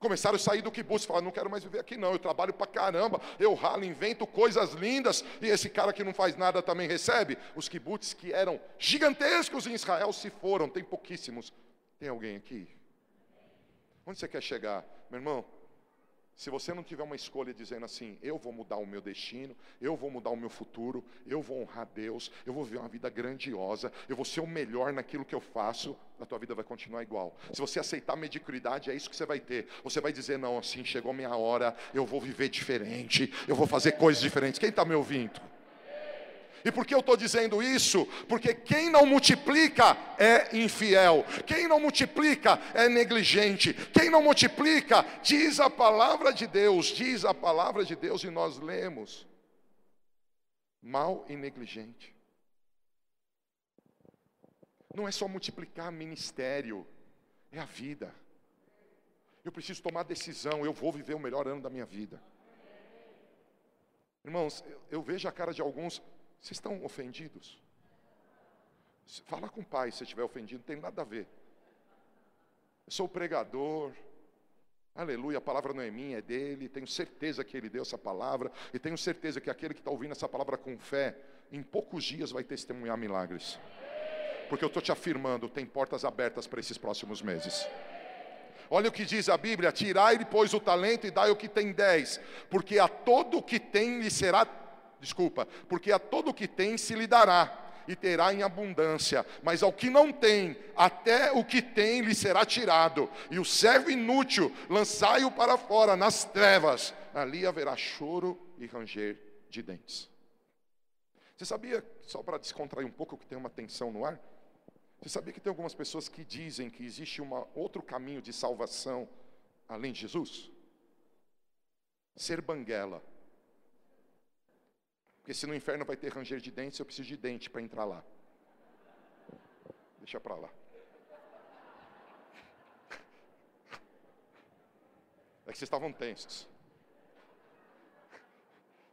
Começaram a sair do kibbutz, falaram, não quero mais viver aqui não, eu trabalho para caramba, eu ralo, invento coisas lindas, e esse cara que não faz nada também recebe. Os kibbutz que eram gigantescos em Israel se foram, tem pouquíssimos. Tem alguém aqui? Onde você quer chegar? Meu irmão, se você não tiver uma escolha dizendo assim, eu vou mudar o meu destino, eu vou mudar o meu futuro, eu vou honrar Deus, eu vou viver uma vida grandiosa, eu vou ser o melhor naquilo que eu faço, a tua vida vai continuar igual. Se você aceitar a mediocridade, é isso que você vai ter. Você vai dizer, não, assim, chegou a minha hora, eu vou viver diferente, eu vou fazer coisas diferentes. Quem está me ouvindo? E por que eu estou dizendo isso? Porque quem não multiplica é infiel, quem não multiplica é negligente, quem não multiplica, diz a palavra de Deus, diz a palavra de Deus e nós lemos, mal e negligente. Não é só multiplicar ministério, é a vida. Eu preciso tomar decisão, eu vou viver o melhor ano da minha vida. Irmãos, eu vejo a cara de alguns, vocês estão ofendidos? Fala com o pai se estiver ofendido, não tem nada a ver. Eu sou pregador, aleluia, a palavra não é minha, é dele. Tenho certeza que ele deu essa palavra, e tenho certeza que aquele que está ouvindo essa palavra com fé, em poucos dias vai testemunhar milagres. Porque eu estou te afirmando, tem portas abertas para esses próximos meses. Olha o que diz a Bíblia: tirai-lhe, pois, o talento e dai o que tem dez, porque a todo o que tem lhe será desculpa, porque a todo o que tem se lhe dará e terá em abundância, mas ao que não tem, até o que tem lhe será tirado, e o servo inútil lançai-o para fora nas trevas, ali haverá choro e ranger de dentes. Você sabia, só para descontrair um pouco que tem uma tensão no ar, você sabia que tem algumas pessoas que dizem que existe um outro caminho de salvação além de Jesus? Ser banguela. Porque se no inferno vai ter ranger de dentes, eu preciso de dente para entrar lá. Deixa para lá. É que vocês estavam tensos.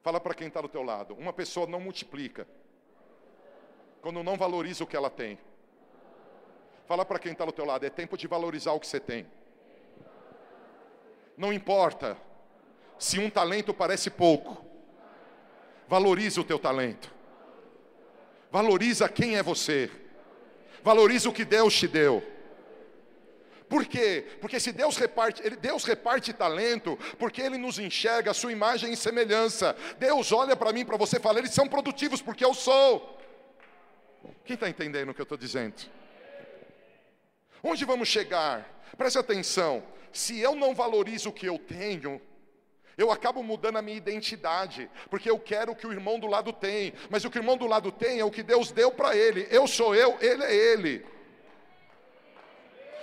Fala para quem está do teu lado. Uma pessoa não multiplica quando não valoriza o que ela tem. Fala para quem está do teu lado. É tempo de valorizar o que você tem. Não importa se um talento parece pouco. Valorize o teu talento. Valoriza quem é você. Valoriza o que Deus te deu. Por quê? Porque se Deus reparte, ele, Deus reparte talento, porque Ele nos enxerga a sua imagem e semelhança. Deus olha para mim, para você fala, eles são produtivos porque eu sou. Quem está entendendo o que eu estou dizendo? Onde vamos chegar? Preste atenção. Se eu não valorizo o que eu tenho, eu acabo mudando a minha identidade, porque eu quero o que o irmão do lado tem, mas o que o irmão do lado tem é o que Deus deu para ele. Eu sou eu, ele é ele.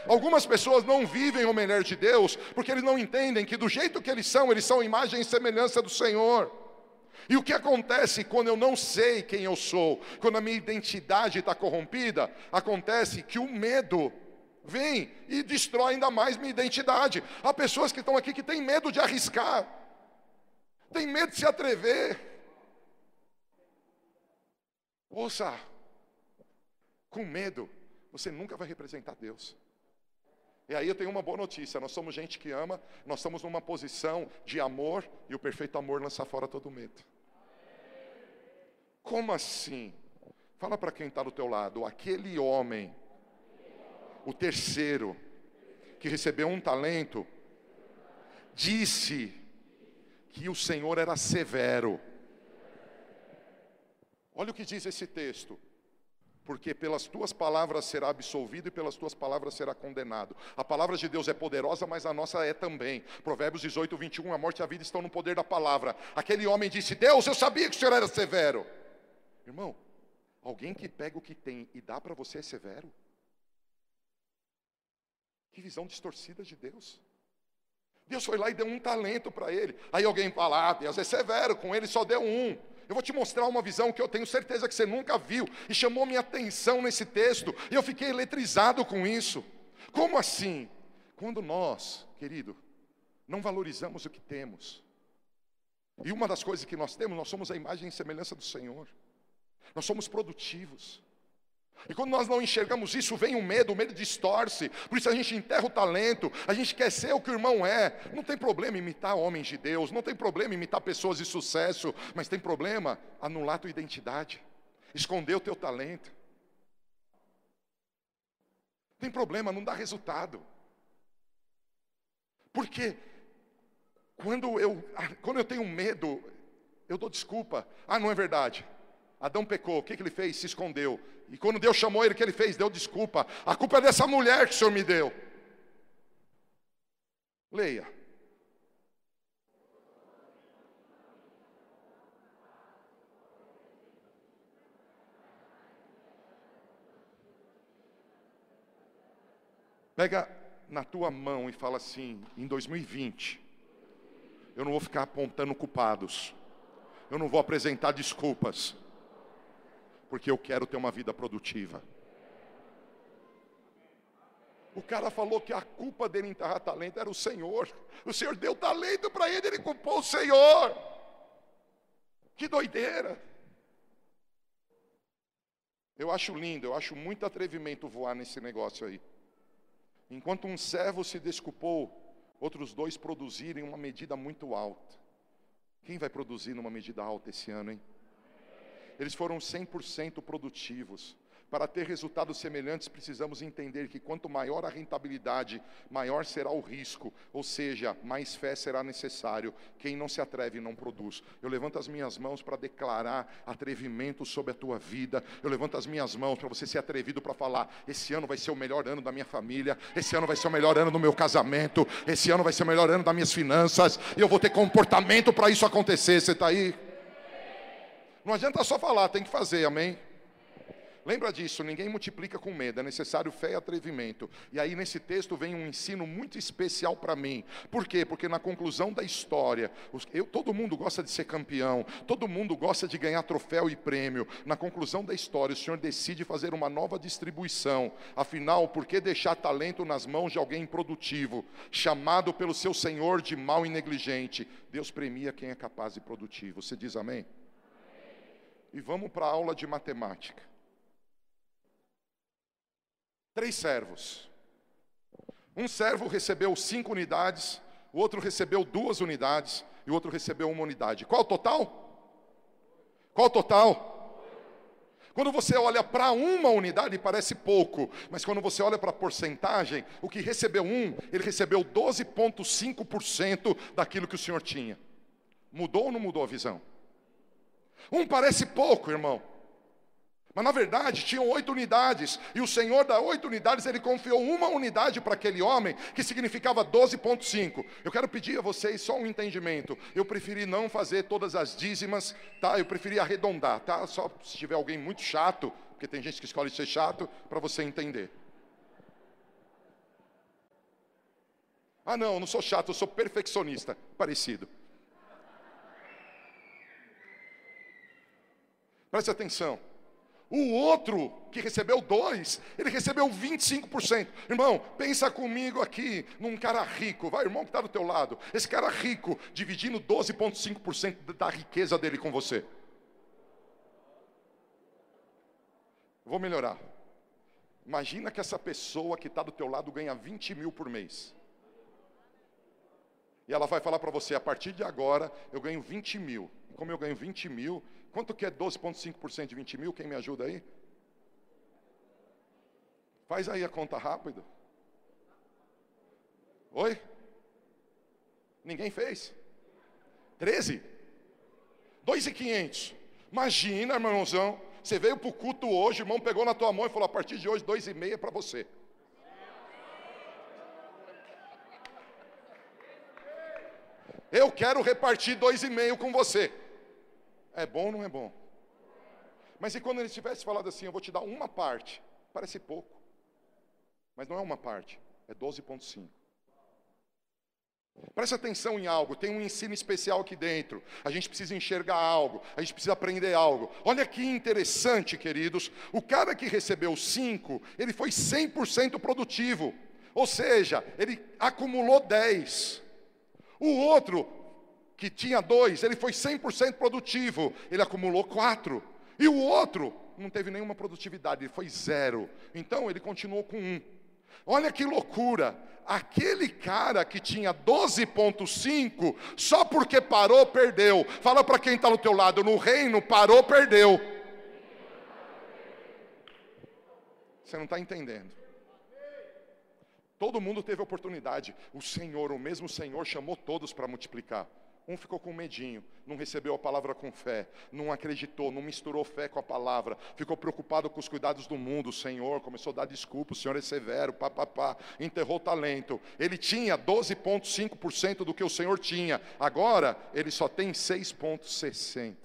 Algumas pessoas não vivem o melhor de Deus, porque eles não entendem que do jeito que eles são, eles são imagem e semelhança do Senhor. E o que acontece quando eu não sei quem eu sou, quando a minha identidade está corrompida? Acontece que o medo vem e destrói ainda mais minha identidade. Há pessoas que estão aqui que têm medo de arriscar tem medo de se atrever. Ouça, com medo, você nunca vai representar Deus. E aí eu tenho uma boa notícia: nós somos gente que ama, nós estamos numa posição de amor, e o perfeito amor lança fora todo medo. Como assim? Fala para quem está do teu lado, aquele homem, o terceiro, que recebeu um talento, disse que o Senhor era severo. Olha o que diz esse texto. Porque pelas tuas palavras será absolvido e pelas tuas palavras será condenado. A palavra de Deus é poderosa, mas a nossa é também. Provérbios 18, 21, a morte e a vida estão no poder da palavra. Aquele homem disse: Deus, eu sabia que o Senhor era severo. Irmão, alguém que pega o que tem e dá para você é severo? Que visão distorcida de Deus. Deus foi lá e deu um talento para ele. Aí alguém fala: ah, Deus é severo, com ele só deu um. Eu vou te mostrar uma visão que eu tenho certeza que você nunca viu e chamou minha atenção nesse texto, e eu fiquei eletrizado com isso. Como assim? Quando nós, querido, não valorizamos o que temos, e uma das coisas que nós temos, nós somos a imagem e semelhança do Senhor, nós somos produtivos. E quando nós não enxergamos isso, vem o medo, o medo distorce. Por isso a gente enterra o talento, a gente quer ser o que o irmão é. Não tem problema imitar homens de Deus, não tem problema imitar pessoas de sucesso, mas tem problema anular tua identidade, esconder o teu talento. Tem problema, não dá resultado. Porque quando eu, quando eu tenho medo, eu dou desculpa. Ah, não é verdade. Adão pecou, o que, que ele fez? Se escondeu. E quando Deus chamou ele, o que ele fez? Deu desculpa. A culpa é dessa mulher que o Senhor me deu. Leia. Pega na tua mão e fala assim: em 2020, eu não vou ficar apontando culpados, eu não vou apresentar desculpas, porque eu quero ter uma vida produtiva. O cara falou que a culpa dele enterrar talento era o Senhor. O Senhor deu talento para ele, ele culpou o Senhor. Que doideira. Eu acho lindo, eu acho muito atrevimento voar nesse negócio aí. Enquanto um servo se desculpou, outros dois produzirem uma medida muito alta. Quem vai produzir numa medida alta esse ano, hein? Eles foram 100% produtivos. Para ter resultados semelhantes, precisamos entender que quanto maior a rentabilidade, maior será o risco, ou seja, mais fé será necessário. Quem não se atreve não produz. Eu levanto as minhas mãos para declarar atrevimento sobre a tua vida. Eu levanto as minhas mãos para você ser atrevido para falar: esse ano vai ser o melhor ano da minha família, esse ano vai ser o melhor ano do meu casamento, esse ano vai ser o melhor ano das minhas finanças, e eu vou ter comportamento para isso acontecer. Você está aí? Não adianta só falar, tem que fazer, amém? Lembra disso, ninguém multiplica com medo, é necessário fé e atrevimento. E aí nesse texto vem um ensino muito especial para mim. Por quê? Porque na conclusão da história, eu, todo mundo gosta de ser campeão, todo mundo gosta de ganhar troféu e prêmio. Na conclusão da história, o Senhor decide fazer uma nova distribuição. Afinal, por que deixar talento nas mãos de alguém improdutivo, chamado pelo seu Senhor de mal e negligente? Deus premia quem é capaz e produtivo. Você diz amém? E vamos para a aula de matemática. Três servos. Um servo recebeu cinco unidades, o outro recebeu duas unidades e o outro recebeu uma unidade. Qual o total? Qual o total? Quando você olha para uma unidade, parece pouco, mas quando você olha para a porcentagem, o que recebeu um, ele recebeu 12,5% daquilo que o senhor tinha. Mudou ou não mudou a visão? Um parece pouco, irmão. Mas na verdade tinham oito unidades, e o Senhor das oito unidades, ele confiou uma unidade para aquele homem, que significava 12,5. Eu quero pedir a vocês só um entendimento. Eu preferi não fazer todas as dízimas, tá? Eu preferi arredondar, tá? Só se tiver alguém muito chato, porque tem gente que escolhe ser chato, para você entender. Ah, não, eu não sou chato, eu sou perfeccionista. Parecido. Preste atenção. O outro que recebeu dois, ele recebeu 25%. Irmão, pensa comigo aqui num cara rico. Vai, irmão que está do teu lado. Esse cara rico, dividindo 12,5% da riqueza dele com você. Vou melhorar. Imagina que essa pessoa que está do teu lado ganha 20 mil por mês. E ela vai falar para você, a partir de agora eu ganho 20 mil. E como eu ganho 20 mil, Quanto que é 12,5% de 20 mil? Quem me ajuda aí? Faz aí a conta rápido. Oi? Ninguém fez? 13? 2,500. Imagina, irmãozão. Você veio para o culto hoje, irmão pegou na tua mão e falou: a partir de hoje, 2,5 é para você. Eu quero repartir 2,5 com você. É bom ou não é bom? Mas e quando ele tivesse falado assim, eu vou te dar uma parte? Parece pouco. Mas não é uma parte, é 12,5. Preste atenção em algo, tem um ensino especial aqui dentro. A gente precisa enxergar algo, a gente precisa aprender algo. Olha que interessante, queridos. O cara que recebeu 5, ele foi 100% produtivo. Ou seja, ele acumulou 10. O outro que tinha dois, ele foi 100% produtivo, ele acumulou quatro. E o outro não teve nenhuma produtividade, ele foi zero. Então ele continuou com um. Olha que loucura! Aquele cara que tinha 12,5, só porque parou, perdeu. Fala para quem está do teu lado, no reino, parou, perdeu. Você não está entendendo. Todo mundo teve oportunidade. O Senhor, o mesmo Senhor, chamou todos para multiplicar. Um ficou com medinho, não recebeu a palavra com fé, não acreditou, não misturou fé com a palavra, ficou preocupado com os cuidados do mundo. Senhor começou a dar desculpa, o Senhor é severo, pá, pá, pá, enterrou talento. Ele tinha 12,5% do que o Senhor tinha, agora ele só tem 6,60%.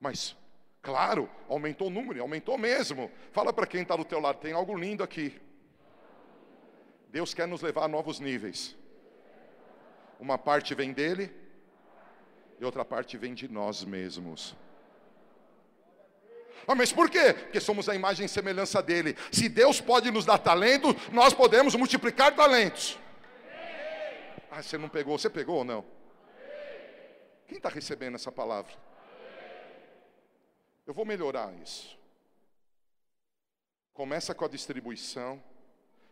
Mas, claro, aumentou o número, aumentou mesmo. Fala para quem está do teu lado, tem algo lindo aqui. Deus quer nos levar a novos níveis. Uma parte vem dele e outra parte vem de nós mesmos. Ah, mas por quê? Porque somos a imagem e semelhança dele. Se Deus pode nos dar talento, nós podemos multiplicar talentos. Ah, você não pegou? Você pegou ou não? Quem está recebendo essa palavra? Eu vou melhorar isso. Começa com a distribuição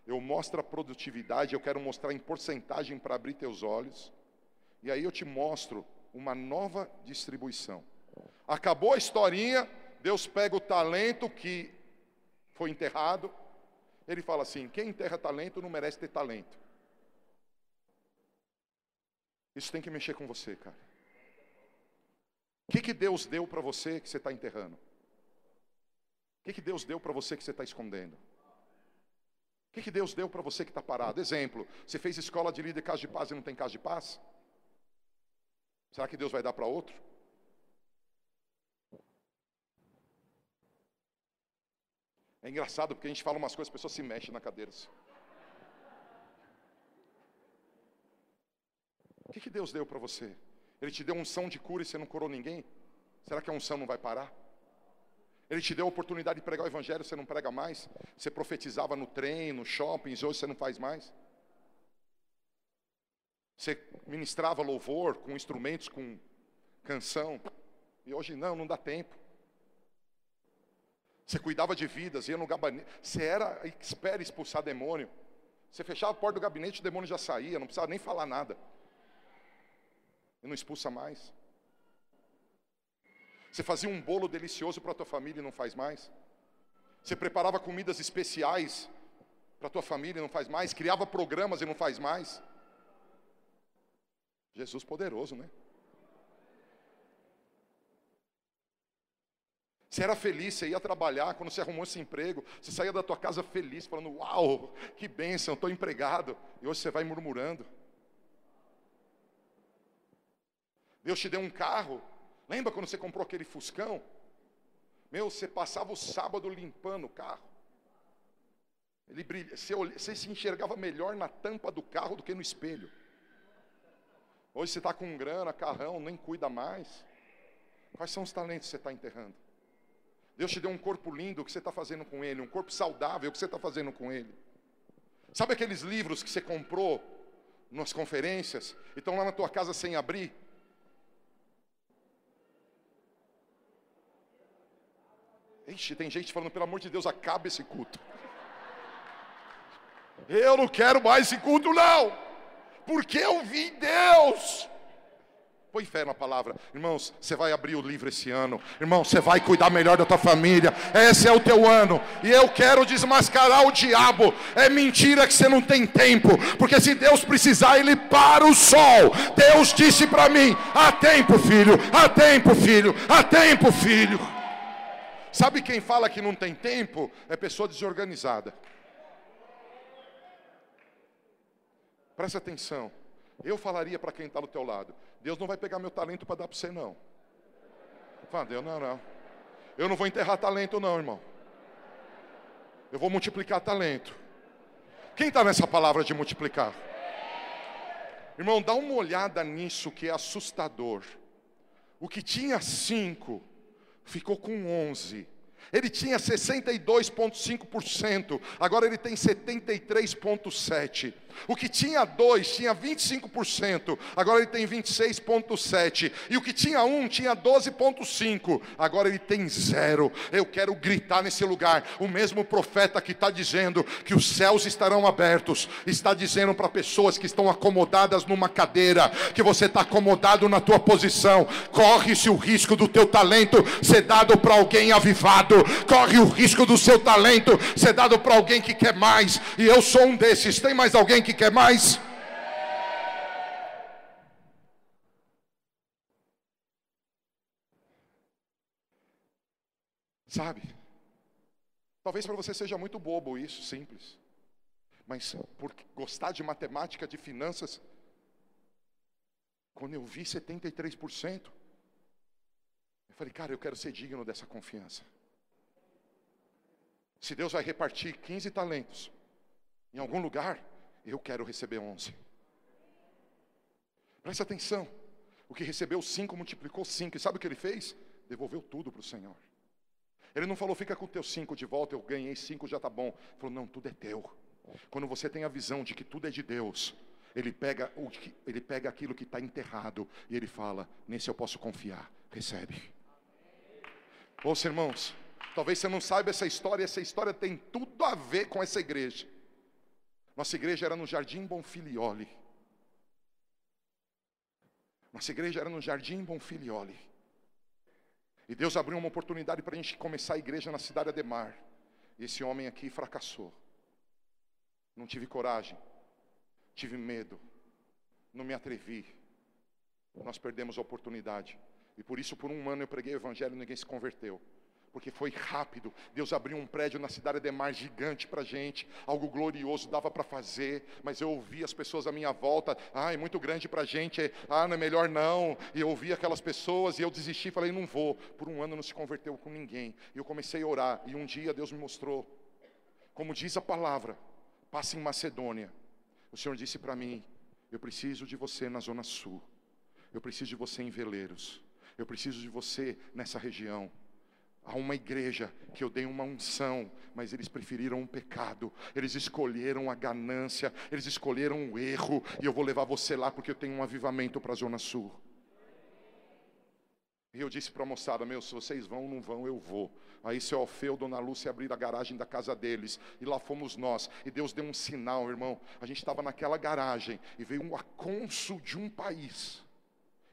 eu mostro a produtividade, eu quero mostrar em porcentagem para abrir teus olhos. E aí eu te mostro uma nova distribuição. Acabou a historinha, Deus pega o talento que foi enterrado. Ele fala assim: quem enterra talento não merece ter talento. Isso tem que mexer com você, cara. O que, que Deus deu para você que você está enterrando? O que, que Deus deu para você que você está escondendo? Que, que Deus deu para você que está parado? Exemplo, você fez escola de líder casa de paz e não tem casa de paz? Será que Deus vai dar para outro? É engraçado porque a gente fala umas coisas, as pessoas se mexem na cadeira. Assim. O que, que Deus deu para você? Ele te deu unção de cura e você não curou ninguém? Será que a unção não vai parar? Ele te deu a oportunidade de pregar o evangelho, você não prega mais. Você profetizava no trem, no shopping, hoje você não faz mais. Você ministrava louvor com instrumentos, com canção, e hoje não, não dá tempo. Você cuidava de vidas, ia no gabinete, você era expert em expulsar demônio. Você fechava a porta do gabinete, o demônio já saía, não precisava nem falar nada. E não expulsa mais. Você fazia um bolo delicioso para a tua família e não faz mais. Você preparava comidas especiais para a tua família e não faz mais. Criava programas e não faz mais. Jesus poderoso, né? Você era feliz, você ia trabalhar, quando você arrumou esse emprego, você saía da tua casa feliz, falando, uau, que bênção, estou empregado. E hoje você vai murmurando. Deus te deu um carro, Lembra quando você comprou aquele Fuscão? Meu, você passava o sábado limpando o carro. Ele brilha, você, você se enxergava melhor na tampa do carro do que no espelho. Hoje você está com grana, carrão, nem cuida mais. Quais são os talentos que você está enterrando? Deus te deu um corpo lindo, o que você está fazendo com ele? Um corpo saudável, o que você está fazendo com ele? Sabe aqueles livros que você comprou nas conferências e estão lá na tua casa sem abrir? Ixi, tem gente falando, pelo amor de Deus, acaba esse culto. Eu não quero mais esse culto, não. Porque eu vi Deus. Põe fé na palavra. Irmãos, você vai abrir o livro esse ano. Irmão, você vai cuidar melhor da tua família. Esse é o teu ano. E eu quero desmascarar o diabo. É mentira que você não tem tempo. Porque se Deus precisar, Ele para o sol. Deus disse para mim: há tempo, filho. Há tempo, filho. Há tempo, filho. Sabe quem fala que não tem tempo? É pessoa desorganizada. Presta atenção. Eu falaria para quem está do teu lado: Deus não vai pegar meu talento para dar para você, não. Fala, Deus, não, não. Eu não vou enterrar talento, não, irmão. Eu vou multiplicar talento. Quem está nessa palavra de multiplicar? Irmão, dá uma olhada nisso que é assustador. O que tinha cinco ficou com 11. Ele tinha 62,5%, agora ele tem 73,7%. O que tinha 2 tinha 25%, agora ele tem 26,7%. E o que tinha 1 um, tinha 12,5%, agora ele tem zero. Eu quero gritar nesse lugar. O mesmo profeta que está dizendo que os céus estarão abertos, está dizendo para pessoas que estão acomodadas numa cadeira, que você está acomodado na tua posição, corre-se o risco do teu talento ser dado para alguém avivado corre o risco do seu talento ser dado para alguém que quer mais. E eu sou um desses. Tem mais alguém que quer mais? Sabe? Talvez para você seja muito bobo isso, simples. Mas por gostar de matemática, de finanças, quando eu vi 73%, eu falei, cara, eu quero ser digno dessa confiança. Se Deus vai repartir 15 talentos em algum lugar, eu quero receber 11. Presta atenção. O que recebeu 5 multiplicou 5. E sabe o que ele fez? Devolveu tudo para o Senhor. Ele não falou, fica com teu cinco de volta, eu ganhei cinco, já está bom. Ele falou, não, tudo é teu. Quando você tem a visão de que tudo é de Deus, ele pega, o, ele pega aquilo que está enterrado e ele fala, nesse eu posso confiar. Recebe. Ouça, irmãos, talvez você não saiba essa história, essa história tem tudo a ver com essa igreja. Nossa igreja era no Jardim Bonfilioli. Nossa igreja era no Jardim Bonfilioli. E Deus abriu uma oportunidade para a gente começar a igreja na cidade Ademar. E esse homem aqui fracassou. Não tive coragem, tive medo, não me atrevi. Nós perdemos a oportunidade. E por isso, por um ano, eu preguei o evangelho e ninguém se converteu porque foi rápido. Deus abriu um prédio na cidade de Mar gigante para gente, algo glorioso, dava para fazer, mas eu ouvi as pessoas à minha volta, ah, é muito grande para gente, ah, não é melhor não. E eu ouvi aquelas pessoas e eu desisti, falei, não vou. Por um ano não se converteu com ninguém. E eu comecei a orar, e um dia Deus me mostrou, como diz a palavra, passa em Macedônia. O Senhor disse para mim: Eu preciso de você na Zona Sul, eu preciso de você em Veleiros, eu preciso de você nessa região. Há uma igreja que eu dei uma unção, mas eles preferiram o pecado, eles escolheram a ganância, eles escolheram o erro, e eu vou levar você lá porque eu tenho um avivamento para a Zona Sul. E eu disse para a moçada: Meu, se vocês vão ou não vão, eu vou. Aí seu Alfeu, Dona Lúcia abriram a garagem da casa deles, e lá fomos nós. E Deus deu um sinal, irmão. A gente estava naquela garagem, e veio um acônsul de um país.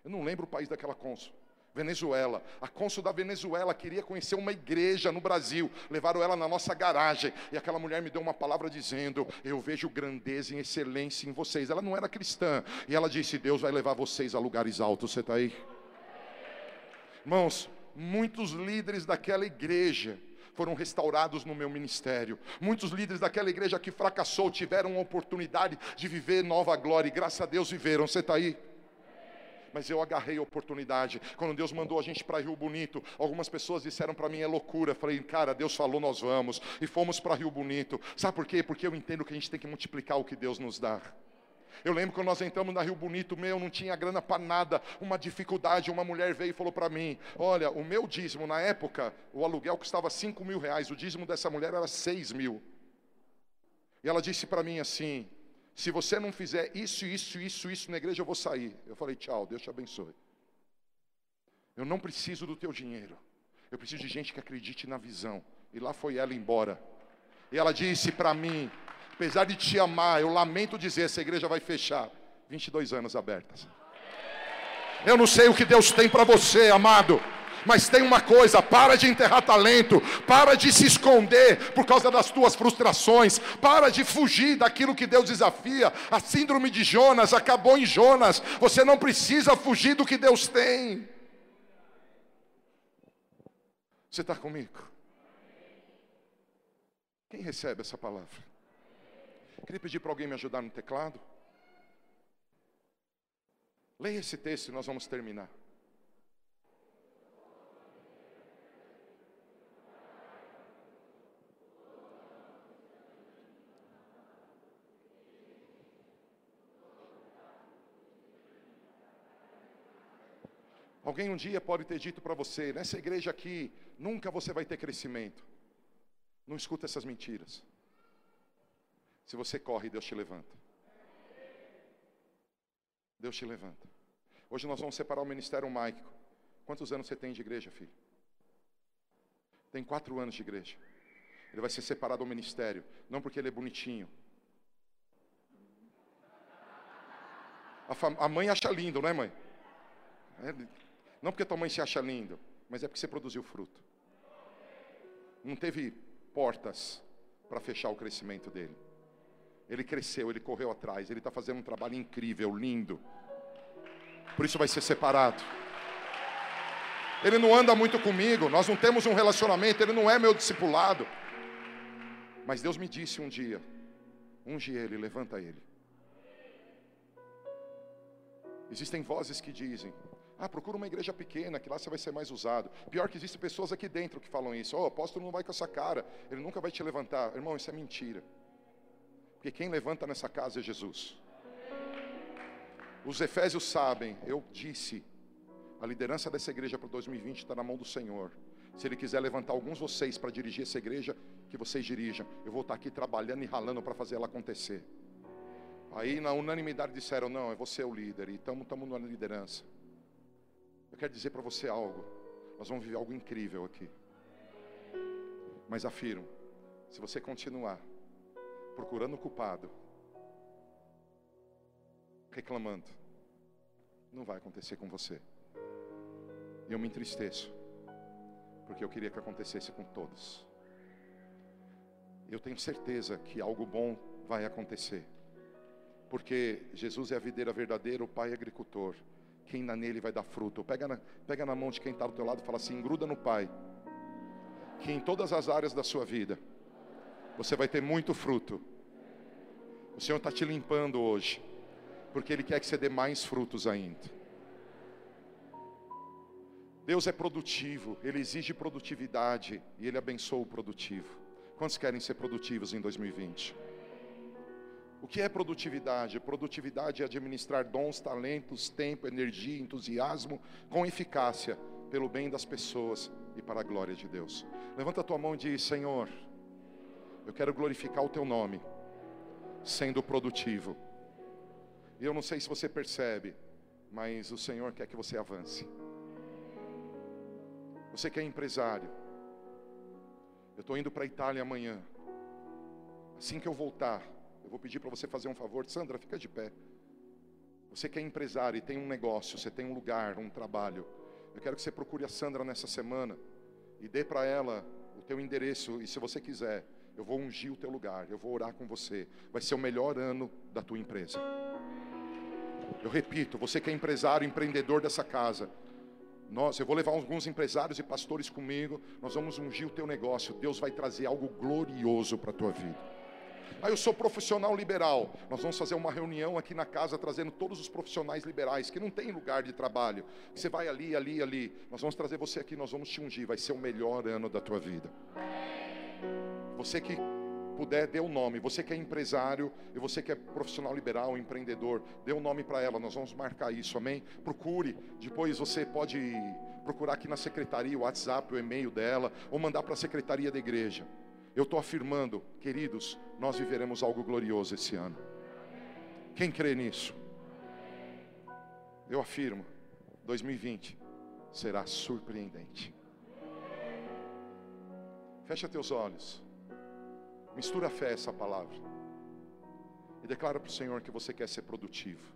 Eu não lembro o país daquela cônsul. Venezuela. A cônsul da Venezuela queria conhecer uma igreja no Brasil. Levaram ela na nossa garagem. E aquela mulher me deu uma palavra dizendo: Eu vejo grandeza e excelência em vocês. Ela não era cristã. E ela disse: Deus vai levar vocês a lugares altos. Você está aí? Irmãos, muitos líderes daquela igreja foram restaurados no meu ministério. Muitos líderes daquela igreja que fracassou tiveram a oportunidade de viver nova glória. E graças a Deus viveram. Você está aí? Mas eu agarrei a oportunidade. Quando Deus mandou a gente para Rio Bonito, algumas pessoas disseram para mim é loucura. falei, cara, Deus falou, nós vamos. E fomos para Rio Bonito. Sabe por quê? Porque eu entendo que a gente tem que multiplicar o que Deus nos dá. Eu lembro quando nós entramos na Rio Bonito, meu, não tinha grana para nada, uma dificuldade. Uma mulher veio e falou para mim: Olha, o meu dízimo, na época, o aluguel custava 5 mil reais, o dízimo dessa mulher era 6 mil. E ela disse para mim assim: se você não fizer isso, isso, isso, isso na igreja, eu vou sair. Eu falei, tchau, Deus te abençoe. Eu não preciso do teu dinheiro. Eu preciso de gente que acredite na visão. E lá foi ela embora. E ela disse para mim, apesar de te amar, eu lamento dizer, essa igreja vai fechar. 22 anos abertas. Eu não sei o que Deus tem para você, amado. Mas tem uma coisa: para de enterrar talento, para de se esconder por causa das tuas frustrações, para de fugir daquilo que Deus desafia. A síndrome de Jonas acabou em Jonas. Você não precisa fugir do que Deus tem. Você está comigo? Quem recebe essa palavra? Queria pedir para alguém me ajudar no teclado. Leia esse texto e nós vamos terminar. Alguém um dia pode ter dito para você: nessa igreja aqui, nunca você vai ter crescimento. Não escuta essas mentiras. Se você corre, Deus te levanta. Deus te levanta. Hoje nós vamos separar o ministério mágico. Quantos anos você tem de igreja, filho? Tem quatro anos de igreja. Ele vai ser separado do ministério, não porque ele é bonitinho. A, a mãe acha lindo, não é, mãe? É, não porque tua mãe se acha lindo, mas é porque você produziu fruto. não teve portas para fechar o crescimento dele. Ele cresceu, ele correu atrás, ele está fazendo um trabalho incrível, lindo. Por isso vai ser separado. Ele não anda muito comigo, nós não temos um relacionamento, ele não é meu discipulado. Mas Deus me disse um dia: unge ele, levanta ele. Existem vozes que dizem: ah, procura uma igreja pequena, que lá você vai ser mais usado. Pior que existem pessoas aqui dentro que falam isso. Oh, o apóstolo não vai com essa cara, ele nunca vai te levantar. Irmão, isso é mentira. Porque quem levanta nessa casa é Jesus. Os efésios sabem, eu disse, a liderança dessa igreja para 2020 está na mão do Senhor. Se Ele quiser levantar alguns de vocês para dirigir essa igreja, que vocês dirijam. Eu vou estar aqui trabalhando e ralando para fazer ela acontecer. Aí na unanimidade disseram, não, é você o líder, e estamos na liderança. Eu quero dizer para você algo. Nós vamos viver algo incrível aqui. Mas afirmo, se você continuar procurando o culpado, reclamando, não vai acontecer com você. E eu me entristeço, porque eu queria que acontecesse com todos. Eu tenho certeza que algo bom vai acontecer, porque Jesus é a videira verdadeira, o Pai é agricultor. Quem na nele vai dar fruto. Pega na, pega na mão de quem está do teu lado e fala assim: gruda no Pai. Que em todas as áreas da sua vida você vai ter muito fruto. O Senhor está te limpando hoje, porque Ele quer que você dê mais frutos ainda. Deus é produtivo, Ele exige produtividade e Ele abençoa o produtivo. Quantos querem ser produtivos em 2020? O que é produtividade? Produtividade é administrar dons, talentos, tempo, energia, entusiasmo com eficácia pelo bem das pessoas e para a glória de Deus. Levanta a tua mão e diz: Senhor, eu quero glorificar o teu nome, sendo produtivo. E eu não sei se você percebe, mas o Senhor quer que você avance. Você que é empresário, eu estou indo para a Itália amanhã. Assim que eu voltar, vou pedir para você fazer um favor. Sandra, fica de pé. Você que é empresário e tem um negócio, você tem um lugar, um trabalho. Eu quero que você procure a Sandra nessa semana e dê para ela o teu endereço. E se você quiser, eu vou ungir o teu lugar, eu vou orar com você. Vai ser o melhor ano da tua empresa. Eu repito, você que é empresário, empreendedor dessa casa, nós, eu vou levar alguns empresários e pastores comigo. Nós vamos ungir o teu negócio. Deus vai trazer algo glorioso para a tua vida. Ah, eu sou profissional liberal. Nós vamos fazer uma reunião aqui na casa trazendo todos os profissionais liberais que não têm lugar de trabalho. Você vai ali, ali, ali. Nós vamos trazer você aqui, nós vamos te ungir. Vai ser o melhor ano da tua vida. Você que puder, dê o um nome. Você que é empresário e você que é profissional liberal, empreendedor, dê um nome para ela. Nós vamos marcar isso, amém? Procure. Depois você pode procurar aqui na secretaria o WhatsApp, o e-mail dela, ou mandar para a secretaria da igreja. Eu estou afirmando, queridos, nós viveremos algo glorioso esse ano. Quem crê nisso? Eu afirmo, 2020 será surpreendente. Fecha teus olhos. Mistura a fé essa palavra. E declara para o Senhor que você quer ser produtivo.